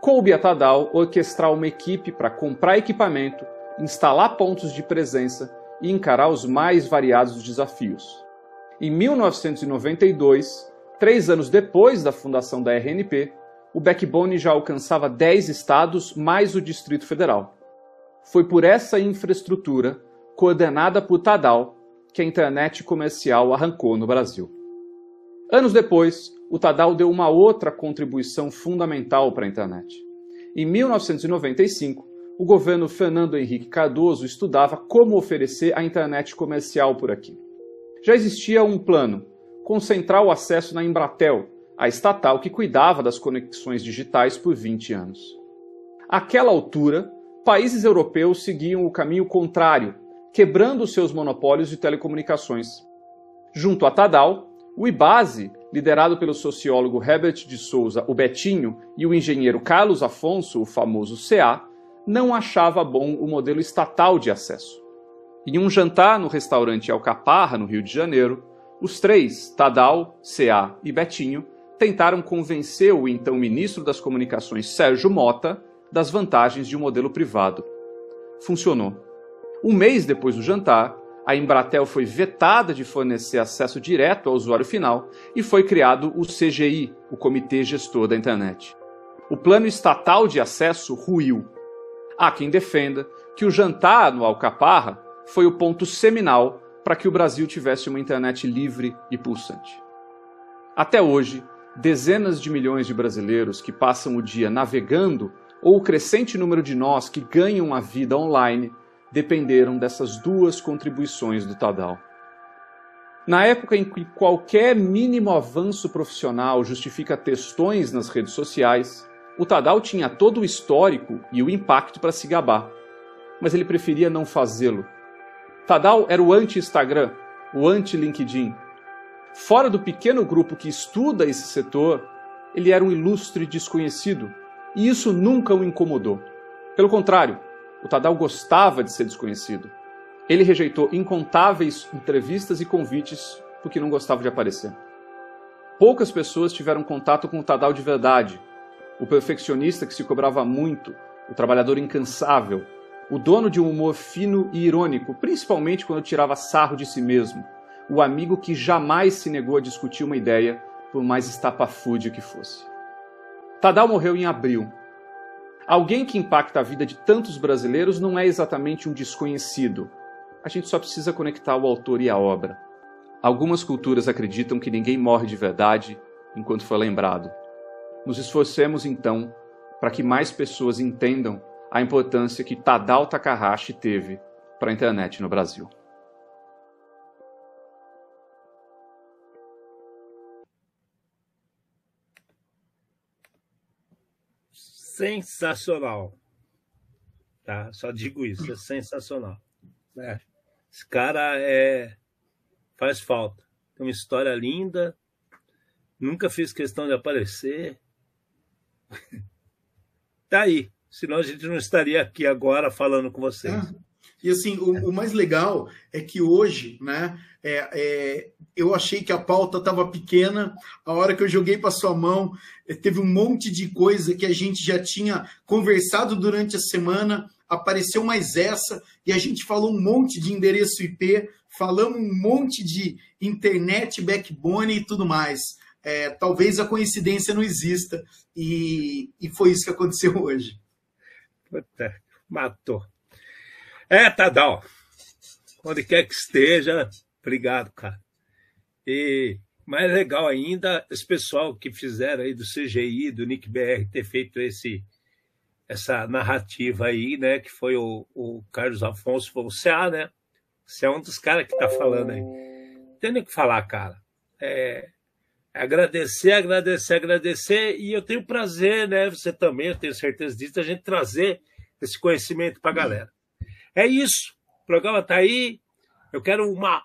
Coube a Tadal orquestrar uma equipe para comprar equipamento, instalar pontos de presença e encarar os mais variados desafios. Em 1992, três anos depois da fundação da RNP, o backbone já alcançava 10 estados mais o Distrito Federal. Foi por essa infraestrutura coordenada por Tadal, que a internet comercial arrancou no Brasil. Anos depois, o Tadal deu uma outra contribuição fundamental para a internet. Em 1995, o governo Fernando Henrique Cardoso estudava como oferecer a internet comercial por aqui. Já existia um plano: concentrar o acesso na Embratel, a estatal que cuidava das conexões digitais por 20 anos. Àquela altura, países europeus seguiam o caminho contrário quebrando seus monopólios de telecomunicações. Junto a Tadal, o IBASE, liderado pelo sociólogo Herbert de Souza, o Betinho, e o engenheiro Carlos Afonso, o famoso CA, não achava bom o modelo estatal de acesso. Em um jantar no restaurante Alcaparra, no Rio de Janeiro, os três, Tadal, CA e Betinho, tentaram convencer o então ministro das Comunicações, Sérgio Mota, das vantagens de um modelo privado. Funcionou. Um mês depois do jantar, a Embratel foi vetada de fornecer acesso direto ao usuário final e foi criado o CGI, o Comitê Gestor da Internet. O plano estatal de acesso ruiu. Há quem defenda que o jantar no Alcaparra foi o ponto seminal para que o Brasil tivesse uma internet livre e pulsante. Até hoje, dezenas de milhões de brasileiros que passam o dia navegando ou o crescente número de nós que ganham a vida online dependeram dessas duas contribuições do Tadal. Na época em que qualquer mínimo avanço profissional justifica textões nas redes sociais, o Tadal tinha todo o histórico e o impacto para se gabar, mas ele preferia não fazê-lo. Tadal era o anti-Instagram, o anti-LinkedIn. Fora do pequeno grupo que estuda esse setor, ele era um ilustre desconhecido, e isso nunca o incomodou. Pelo contrário, o Tadal gostava de ser desconhecido. Ele rejeitou incontáveis entrevistas e convites porque não gostava de aparecer. Poucas pessoas tiveram contato com o Tadal de verdade. O perfeccionista que se cobrava muito, o trabalhador incansável, o dono de um humor fino e irônico, principalmente quando tirava sarro de si mesmo, o amigo que jamais se negou a discutir uma ideia, por mais estapafúrdia que fosse. Tadal morreu em abril. Alguém que impacta a vida de tantos brasileiros não é exatamente um desconhecido. A gente só precisa conectar o autor e a obra. Algumas culturas acreditam que ninguém morre de verdade enquanto foi lembrado. Nos esforcemos então para que mais pessoas entendam a importância que Tadao Takahashi teve para a internet no Brasil. Sensacional. Tá? Só digo isso, é sensacional. É. Esse cara é faz falta. Tem uma história linda. Nunca fiz questão de aparecer. <laughs> tá aí. Senão a gente não estaria aqui agora falando com vocês. Ah, e assim, o, o, mais legal é que hoje, né? É, é, eu achei que a pauta estava pequena. A hora que eu joguei para sua mão, é, teve um monte de coisa que a gente já tinha conversado durante a semana. Apareceu mais essa e a gente falou um monte de endereço IP, falamos um monte de internet, backbone e tudo mais. É, talvez a coincidência não exista e, e foi isso que aconteceu <laughs> hoje. Puta, matou. É, Tadal. Onde quer que esteja, obrigado, cara. E mais legal ainda, esse pessoal que fizeram aí do CGI, do Nick BR, ter feito esse essa narrativa aí, né? Que foi o, o Carlos Afonso, foi o CA, né? Você é um dos caras que tá falando aí. Tem nem o que falar, cara. É, agradecer, agradecer, agradecer. E eu tenho prazer, né? Você também, eu tenho certeza disso, a gente trazer esse conhecimento para a galera. É isso. O programa está aí. Eu quero uma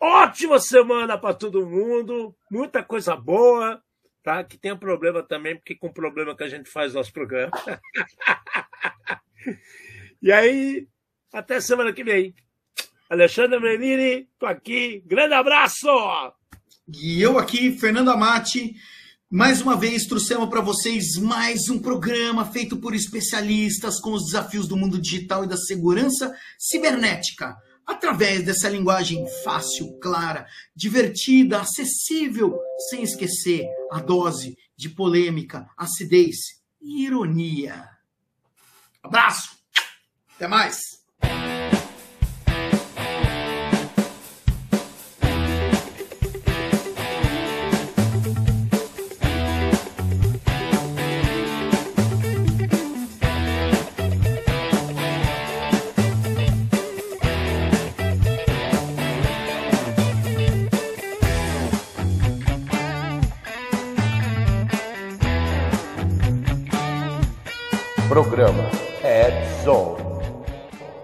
ótima semana para todo mundo. Muita coisa boa. Tá? Que tenha problema também, porque com problema que a gente faz nosso programa. <laughs> e aí, até semana que vem. Alexandre Menini, tô aqui. Grande abraço! E eu aqui, Fernando Amati, mais uma vez trouxemos para vocês mais um programa feito por especialistas com os desafios do mundo digital e da segurança cibernética, através dessa linguagem fácil, clara, divertida, acessível, sem esquecer a dose de polêmica, acidez e ironia. Abraço! Até mais!